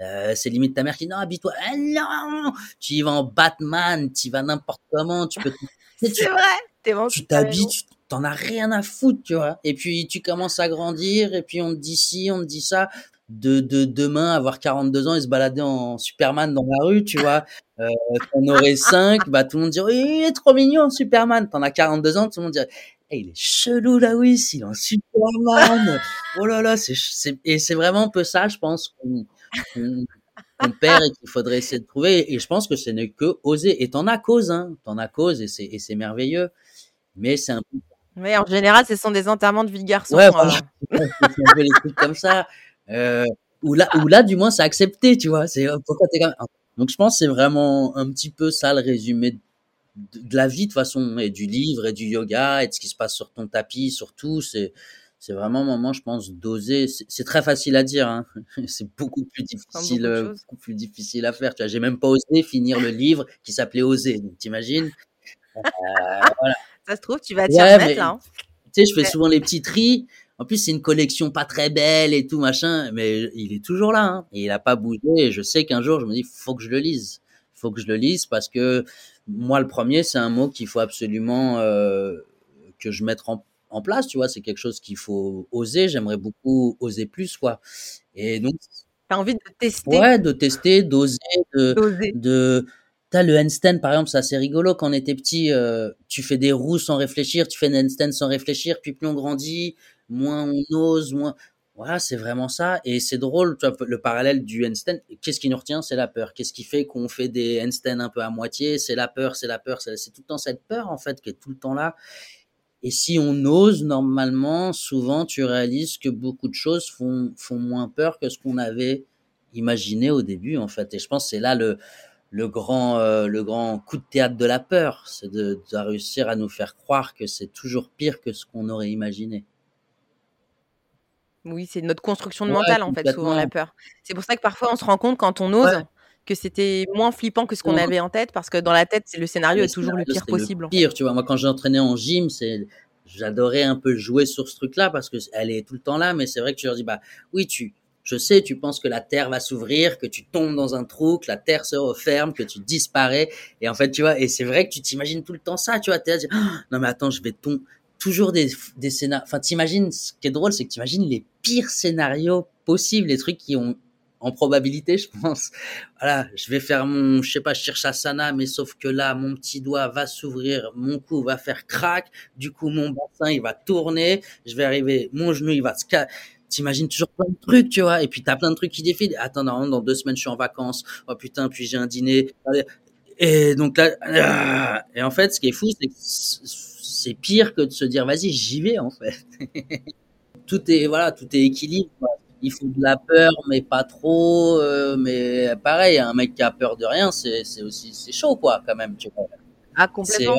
Euh, c'est limite ta mère qui dit non, habille-toi. Ah, non, tu y vas en Batman, tu y vas n'importe comment. Tu peux. *laughs* c'est vrai. Tu t'habilles, tu t'en as rien à foutre, tu vois. Et puis tu commences à grandir, et puis on te dit ci, on te dit ça. De, de demain avoir 42 ans et se balader en Superman dans la rue, tu vois. Euh, t'en aurais *laughs* 5, bah tout le monde dirait il est trop mignon Superman. T'en as 42 ans, tout le monde dirait hey, il est chelou là oui, il est en Superman. oh là là, c'est et c'est vraiment un peu ça, je pense qu'on perd et qu'il faudrait essayer de trouver. Et je pense que ce n'est que oser. Et t'en as cause, hein. T'en as cause et c'est merveilleux. Mais c'est un peu mais en général, ce sont des enterrements de vie de garçon. Ouais, voilà. Euh. un peu les trucs comme ça. Euh, ou là, ou là, du moins, c'est accepté, tu vois. C'est pourquoi t'es quand Donc, je pense que c'est vraiment un petit peu ça le résumé de, la vie de façon, et du livre, et du yoga, et de ce qui se passe sur ton tapis, surtout. C'est c'est vraiment un moment, je pense, d'oser. C'est très facile à dire, hein. *laughs* c'est beaucoup plus difficile, euh, beaucoup, plus difficile à faire. Tu vois, j'ai même pas osé finir le livre qui s'appelait Oser. T'imagines? Euh, voilà. Ça se trouve, tu vas t'y ouais, remettre, hein. Tu sais, je fais souvent les petits tris. En plus, c'est une collection pas très belle et tout, machin, mais il est toujours là, hein. Et il a pas bougé. Et je sais qu'un jour, je me dis, faut que je le lise. Faut que je le lise parce que moi, le premier, c'est un mot qu'il faut absolument euh, que je mette en, en place, tu vois. C'est quelque chose qu'il faut oser. J'aimerais beaucoup oser plus, quoi. Et donc. T'as envie de tester. Ouais, de tester, d'oser, de, de, T'as le handstand, par exemple, c'est assez rigolo. Quand on était petit, euh, tu fais des roues sans réfléchir, tu fais un handstand sans réfléchir, puis plus on grandit, moins on ose, moins... Voilà, c'est vraiment ça. Et c'est drôle, tu vois, le parallèle du handstand. Qu'est-ce qui nous retient? C'est la peur. Qu'est-ce qui fait qu'on fait des handstands un peu à moitié? C'est la peur, c'est la peur. C'est tout le temps cette peur, en fait, qui est tout le temps là. Et si on ose, normalement, souvent, tu réalises que beaucoup de choses font, font moins peur que ce qu'on avait imaginé au début, en fait. Et je pense que c'est là le, le grand, euh, le grand coup de théâtre de la peur, c'est de, de, réussir à nous faire croire que c'est toujours pire que ce qu'on aurait imaginé. Oui, c'est notre construction de mental en fait, souvent la peur. C'est pour ça que parfois on se rend compte quand on ose que c'était moins flippant que ce qu'on avait en tête parce que dans la tête, le scénario est toujours le pire possible. Le pire, tu vois. Moi, quand j'entraînais en gym, c'est j'adorais un peu jouer sur ce truc-là parce que elle est tout le temps là, mais c'est vrai que tu leur dis bah oui, tu je sais, tu penses que la terre va s'ouvrir, que tu tombes dans un trou, que la terre se referme, que tu disparais. Et en fait, tu vois, et c'est vrai que tu t'imagines tout le temps ça, tu vois. T'es «Ah, non mais attends, je vais tomber. Toujours des, des scénarios. Enfin, t'imagines, ce qui est drôle, c'est que t'imagines les pires scénarios possibles, les trucs qui ont en probabilité, je pense. Voilà, je vais faire mon, je sais pas, Shirshasana, mais sauf que là, mon petit doigt va s'ouvrir, mon cou va faire crack, du coup, mon bassin, il va tourner, je vais arriver, mon genou, il va se T'imagines toujours plein de trucs, tu vois, et puis t'as plein de trucs qui défilent. Attends, non, dans deux semaines, je suis en vacances. Oh putain, puis j'ai un dîner. Et donc là, ah, et en fait, ce qui est fou, c'est que c'est pire que de se dire, vas-y, j'y vais, en fait. *laughs* tout est, voilà, tout est équilibre il faut de la peur, mais pas trop. Euh, mais pareil, un mec qui a peur de rien, c'est aussi c'est chaud quoi quand même. Tu vois. Ah complètement.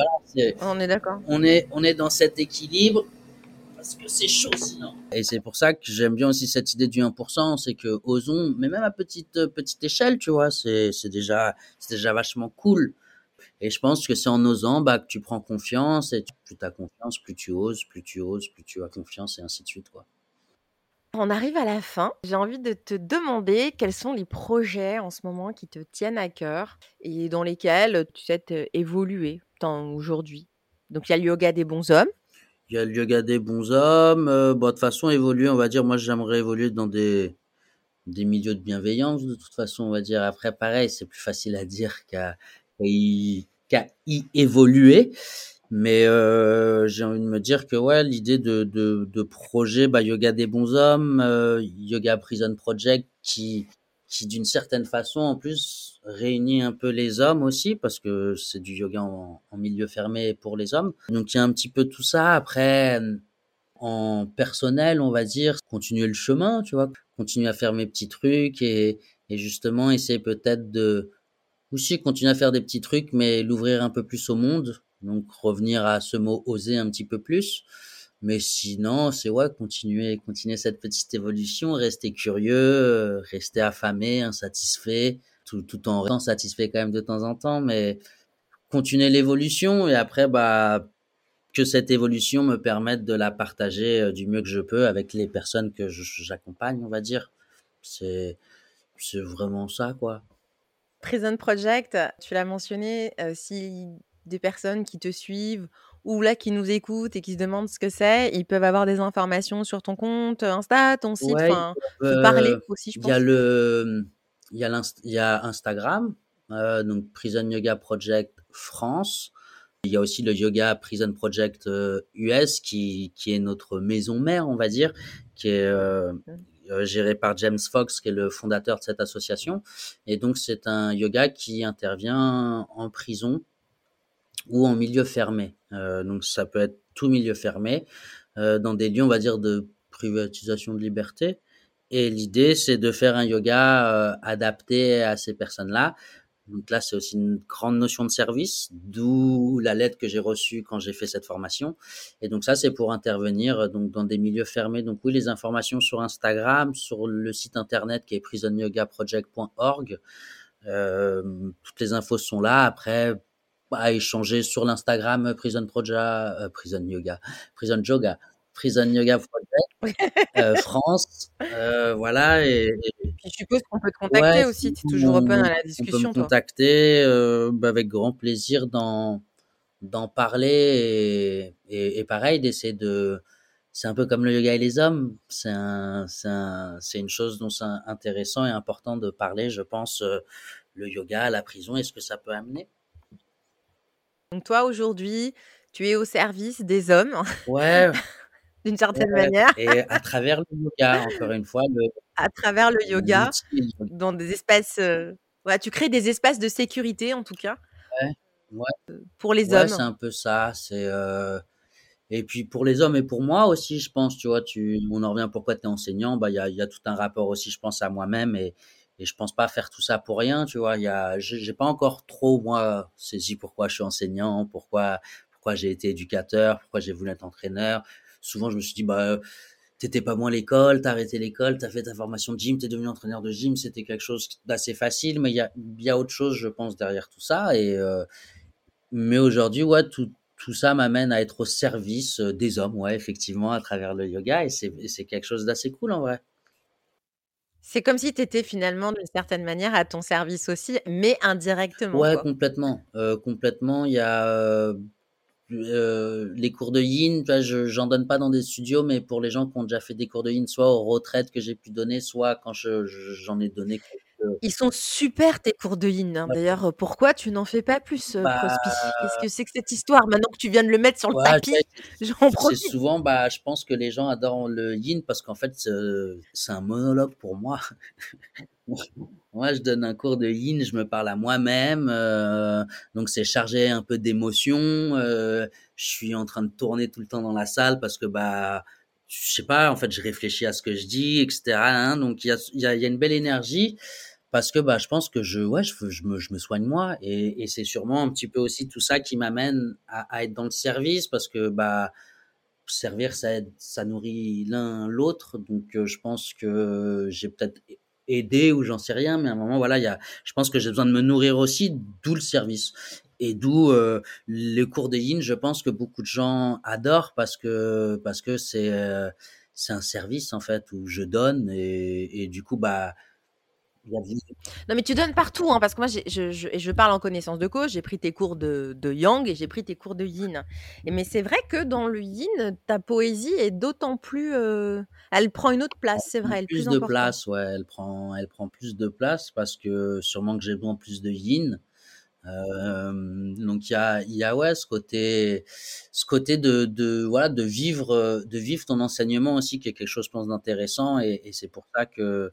on est d'accord. On est on est dans cet équilibre parce que c'est chaud sinon. Et c'est pour ça que j'aime bien aussi cette idée du 1%, c'est que osons, mais même à petite petite échelle, tu vois, c'est c'est déjà c'est déjà vachement cool. Et je pense que c'est en osant bah, que tu prends confiance et plus tu as confiance, plus tu oses, plus tu oses, plus tu as confiance et ainsi de suite quoi. On arrive à la fin. J'ai envie de te demander quels sont les projets en ce moment qui te tiennent à cœur et dans lesquels tu souhaites euh, évoluer aujourd'hui. Donc il y a le yoga des bons hommes. Il yoga des bons hommes. Euh, bon, de toute façon, évoluer, on va dire, moi j'aimerais évoluer dans des, milieux de bienveillance, de toute façon, on va dire. Après, pareil, c'est plus facile à dire qu'à y, évoluer. Mais euh, j'ai envie de me dire que l'idée de projet bah, Yoga des bons hommes, euh, Yoga Prison Project, qui, qui d'une certaine façon en plus réunit un peu les hommes aussi, parce que c'est du yoga en, milieu fermé pour les hommes. Donc il y a un petit peu tout ça. Après, en personnel, on va dire, continuer le chemin, tu vois, continuer à faire mes petits trucs et, et justement essayer peut-être de aussi continuer à faire des petits trucs, mais l'ouvrir un peu plus au monde donc revenir à ce mot oser un petit peu plus. Mais sinon, c'est ouais, continuer, continuer cette petite évolution, rester curieux, rester affamé, insatisfait, tout, tout en restant satisfait quand même de temps en temps, mais continuer l'évolution et après, bah, que cette évolution me permette de la partager euh, du mieux que je peux avec les personnes que j'accompagne, on va dire. C'est, c'est vraiment ça, quoi. Prison Project, tu l'as mentionné, euh, si des personnes qui te suivent ou là qui nous écoutent et qui se demandent ce que c'est, ils peuvent avoir des informations sur ton compte Insta, ton site, enfin, parler aussi, je pense. Il y a le, il y a, y a Instagram, euh, donc Prison Yoga Project France. Il y a aussi le Yoga Prison Project US euh, qui, qui est notre maison mère, on va dire, qui est euh, géré par James Fox, qui est le fondateur de cette association. Et donc, c'est un yoga qui intervient en prison ou en milieu fermé. Euh, donc ça peut être tout milieu fermé, euh, dans des lieux, on va dire, de privatisation de liberté. Et l'idée, c'est de faire un yoga euh, adapté à ces personnes-là. Donc là, c'est aussi une grande notion de service, d'où la lettre que j'ai reçue quand j'ai fait cette formation. Et donc ça, c'est pour intervenir donc dans des milieux fermés. Donc oui, les informations sur Instagram, sur le site internet qui est prisonyogaproject.org. Euh, toutes les infos sont là. Après, à échanger sur l'Instagram Prison Project, euh, Prison Yoga, Prison Yoga, Prison Yoga Project, *laughs* euh, France, euh, voilà. Et, je suppose qu'on peut te contacter aussi, tu es toujours open à la discussion. On peut me contacter bah, avec grand plaisir d'en d'en parler et, et, pareil d'essayer de c'est un peu comme le yoga et les hommes c'est un, c'est une chose dont c'est intéressant et important de parler je pense le yoga la prison et ce que ça peut amener? Donc toi, aujourd'hui, tu es au service des hommes. Ouais. *laughs* D'une certaine manière. Et à travers le yoga, encore une fois. Le, *laughs* à travers le yoga, dans des espaces. Euh, tu crées des espaces de sécurité, en tout cas. Ouais. ouais. Euh, pour les ouais, hommes. C'est un peu ça. C'est. Euh, et puis pour les hommes et pour moi aussi, je pense, tu vois, tu, on en revient pourquoi tu es enseignant, bah il y a, y a tout un rapport aussi, je pense, à moi-même et, et je pense pas faire tout ça pour rien, tu vois. Il y a, j'ai pas encore trop moi saisi pourquoi je suis enseignant, pourquoi, pourquoi j'ai été éducateur, pourquoi j'ai voulu être entraîneur. Souvent, je me suis dit bah t'étais pas moins à l'école, t'as arrêté l'école, t'as fait ta formation de gym, t'es devenu entraîneur de gym, c'était quelque chose d'assez facile, mais il y a, y autre chose, je pense, derrière tout ça. Et euh, mais aujourd'hui, ouais, tout, tout ça m'amène à être au service euh, des hommes, ouais, effectivement, à travers le yoga, et c'est quelque chose d'assez cool en vrai. C'est comme si tu étais finalement d'une certaine manière à ton service aussi, mais indirectement. Ouais, complètement. Euh, complètement. Il y a euh, les cours de yin, je j'en donne pas dans des studios, mais pour les gens qui ont déjà fait des cours de yin, soit aux retraites que j'ai pu donner, soit quand j'en ai donné ils sont super tes cours de yin. Hein. D'ailleurs, pourquoi tu n'en fais pas plus, bah Qu'est-ce que c'est que cette histoire? Maintenant que tu viens de le mettre sur le tapis, *laughs* j'en profite. souvent, bah, je pense que les gens adorent le yin parce qu'en fait, c'est un monologue pour *laughs* moi. moi, je donne un cours de yin, je me parle à moi-même, euh, donc c'est chargé un peu d'émotions. Euh, je suis en train de tourner tout le temps dans la salle parce que bah je sais pas, en fait, je réfléchis à ce que je dis, etc. Hein, donc il y a, y, a, y a une belle énergie parce que bah je pense que je ouais je, je me je me soigne moi et, et c'est sûrement un petit peu aussi tout ça qui m'amène à, à, être dans le service parce que bah servir ça aide, ça nourrit l'un l'autre. Donc euh, je pense que j'ai peut-être aidé ou j'en sais rien mais à un moment voilà il y a je pense que j'ai besoin de me nourrir aussi d'où le service. Et d'où euh, les cours de yin je pense que beaucoup de gens adorent parce que parce que c'est euh, c'est un service en fait où je donne et, et du coup bah non, mais tu donnes partout, hein, parce que moi, je, je, je, parle en connaissance de cause. J'ai pris tes cours de, de yang et j'ai pris tes cours de yin. Et, mais c'est vrai que dans le yin, ta poésie est d'autant plus. Euh, elle prend une autre place, c'est vrai. Elle plus, de place, ouais. Elle prend, elle prend plus de place parce que sûrement que j'ai besoin plus de yin. Euh, donc il y a, y a ouais ce côté, ce côté de, de voilà de vivre, de vivre ton enseignement aussi qui est quelque chose je pense d'intéressant et, et c'est pour ça que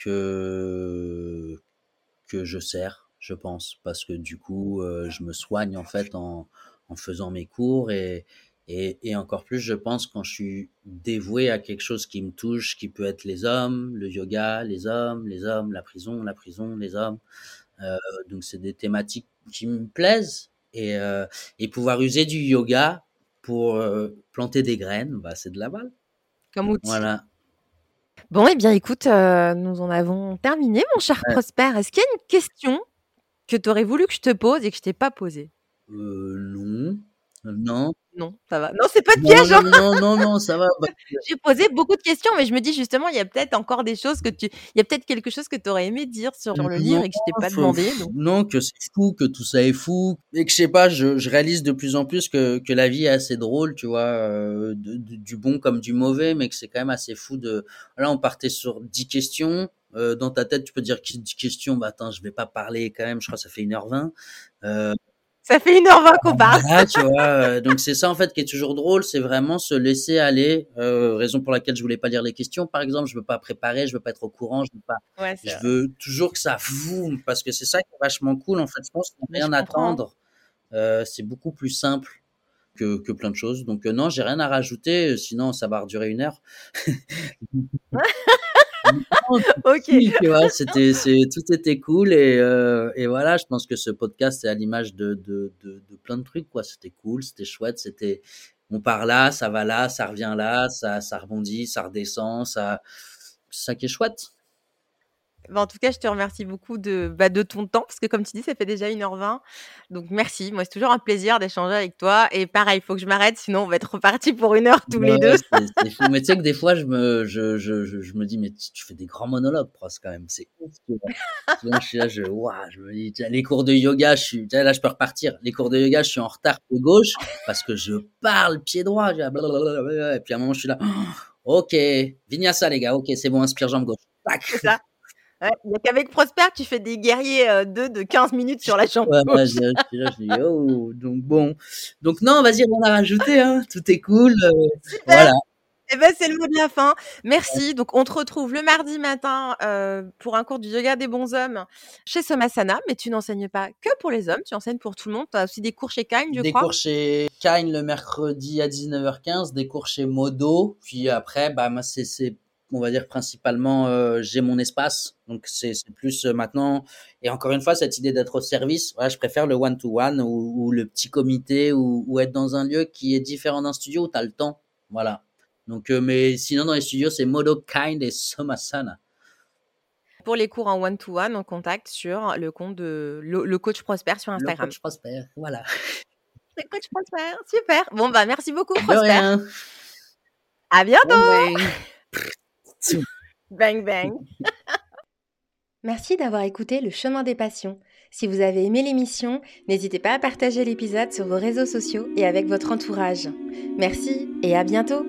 que que je sers, je pense, parce que du coup, euh, je me soigne en fait en, en faisant mes cours et, et, et, encore plus, je pense, quand je suis dévoué à quelque chose qui me touche, qui peut être les hommes, le yoga, les hommes, les hommes, la prison, la prison, les hommes. Euh, donc, c'est des thématiques qui me plaisent et, euh, et pouvoir user du yoga pour euh, planter des graines, bah, c'est de la balle. Comme outil. Voilà. Bon, eh bien, écoute, euh, nous en avons terminé, mon cher Prosper. Est-ce qu'il y a une question que tu aurais voulu que je te pose et que je t'ai pas posée? Euh, Non. Non. Non, ça va. Non, c'est pas de piège. Hein. non, non, non, ça va. *laughs* J'ai posé beaucoup de questions, mais je me dis justement, il y a peut-être encore des choses que tu, il y a peut-être quelque chose que tu aurais aimé dire sur, le livre et que je t'ai pas demandé. Non, que c'est fou, que tout ça est fou, et que je sais pas, je, je réalise de plus en plus que, que la vie est assez drôle, tu vois, euh, du bon comme du mauvais, mais que c'est quand même assez fou de. Là, on partait sur 10 questions. Euh, dans ta tête, tu peux dire 10 questions, bah attends, je vais pas parler quand même, je crois que ça fait 1h20. Euh, ça fait 1h20 qu'on parle. Ah, tu vois, euh, donc c'est ça en fait qui est toujours drôle, c'est vraiment se laisser aller. Euh, raison pour laquelle je voulais pas lire les questions, par exemple, je veux pas préparer, je veux pas être au courant, je veux pas. Ouais, je veux toujours que ça vous, parce que c'est ça qui est vachement cool en fait. Je pense qu'on rien attendre, euh, c'est beaucoup plus simple que, que plein de choses. Donc euh, non, j'ai rien à rajouter, sinon ça va durer une heure. *laughs* ok. Tu vois, c'était, c'est, tout était cool et, euh, et voilà, je pense que ce podcast est à l'image de, de, de, de, plein de trucs, quoi. C'était cool, c'était chouette, c'était, on part là, ça va là, ça revient là, ça, ça rebondit, ça redescend, ça, ça qui est chouette. Bah, en tout cas, je te remercie beaucoup de, bah, de ton temps, parce que comme tu dis, ça fait déjà 1h20. Donc merci, moi c'est toujours un plaisir d'échanger avec toi. Et pareil, il faut que je m'arrête, sinon on va être reparti pour une heure tous les deux. C'est fou. Mais tu sais que des fois, je me, je, je, je, me dis, mais tu fais des grands monologues, Pros, quand même. C'est ouf. je suis là, je, je me dis, les cours de yoga, je suis, là, je peux repartir. Les cours de yoga, je suis en retard pied gauche, parce que je parle pied droit. Et puis à un moment, je suis là, *gasps* ok, vinyasa les gars, ok, c'est bon, inspire jambe gauche. C'est ça. Il n'y a qu'avec Prosper, tu fais des guerriers euh, de 15 minutes sur la chambre. Ouais, je, je, dis, oh, donc bon. Donc non, vas-y, on a rajouté, hein. tout est cool. Euh, voilà. Eh ben, c'est le mot de la fin. Merci. Donc, on te retrouve le mardi matin euh, pour un cours du yoga des bons hommes chez Somasana, mais tu n'enseignes pas que pour les hommes, tu enseignes pour tout le monde. Tu as aussi des cours chez Kine, je des crois. Des cours chez Kine le mercredi à 19h15, des cours chez Modo. Puis après, bah, c'est on va dire principalement euh, j'ai mon espace donc c'est plus euh, maintenant et encore une fois cette idée d'être au service ouais, je préfère le one to one ou, le petit comité ou, ou, être dans un lieu qui est différent d'un studio où tu as le temps voilà Donc, mais sinon, dans les studios, c'est Modo Kind et Somasana. Pour les cours en one-to-one, on contacte sur le compte de le, coach Prosper sur Instagram. Le coach Prosper, voilà. *laughs* Le coach Prosper, super. Bon, bah merci beaucoup, Prosper. De rien. À bientôt. *laughs* *laughs* bang, bang. *laughs* merci d'avoir écouté Le Chemin des Passions. Si vous avez aimé l'émission, n'hésitez pas à partager l'épisode sur vos réseaux sociaux et avec votre entourage. Merci et à bientôt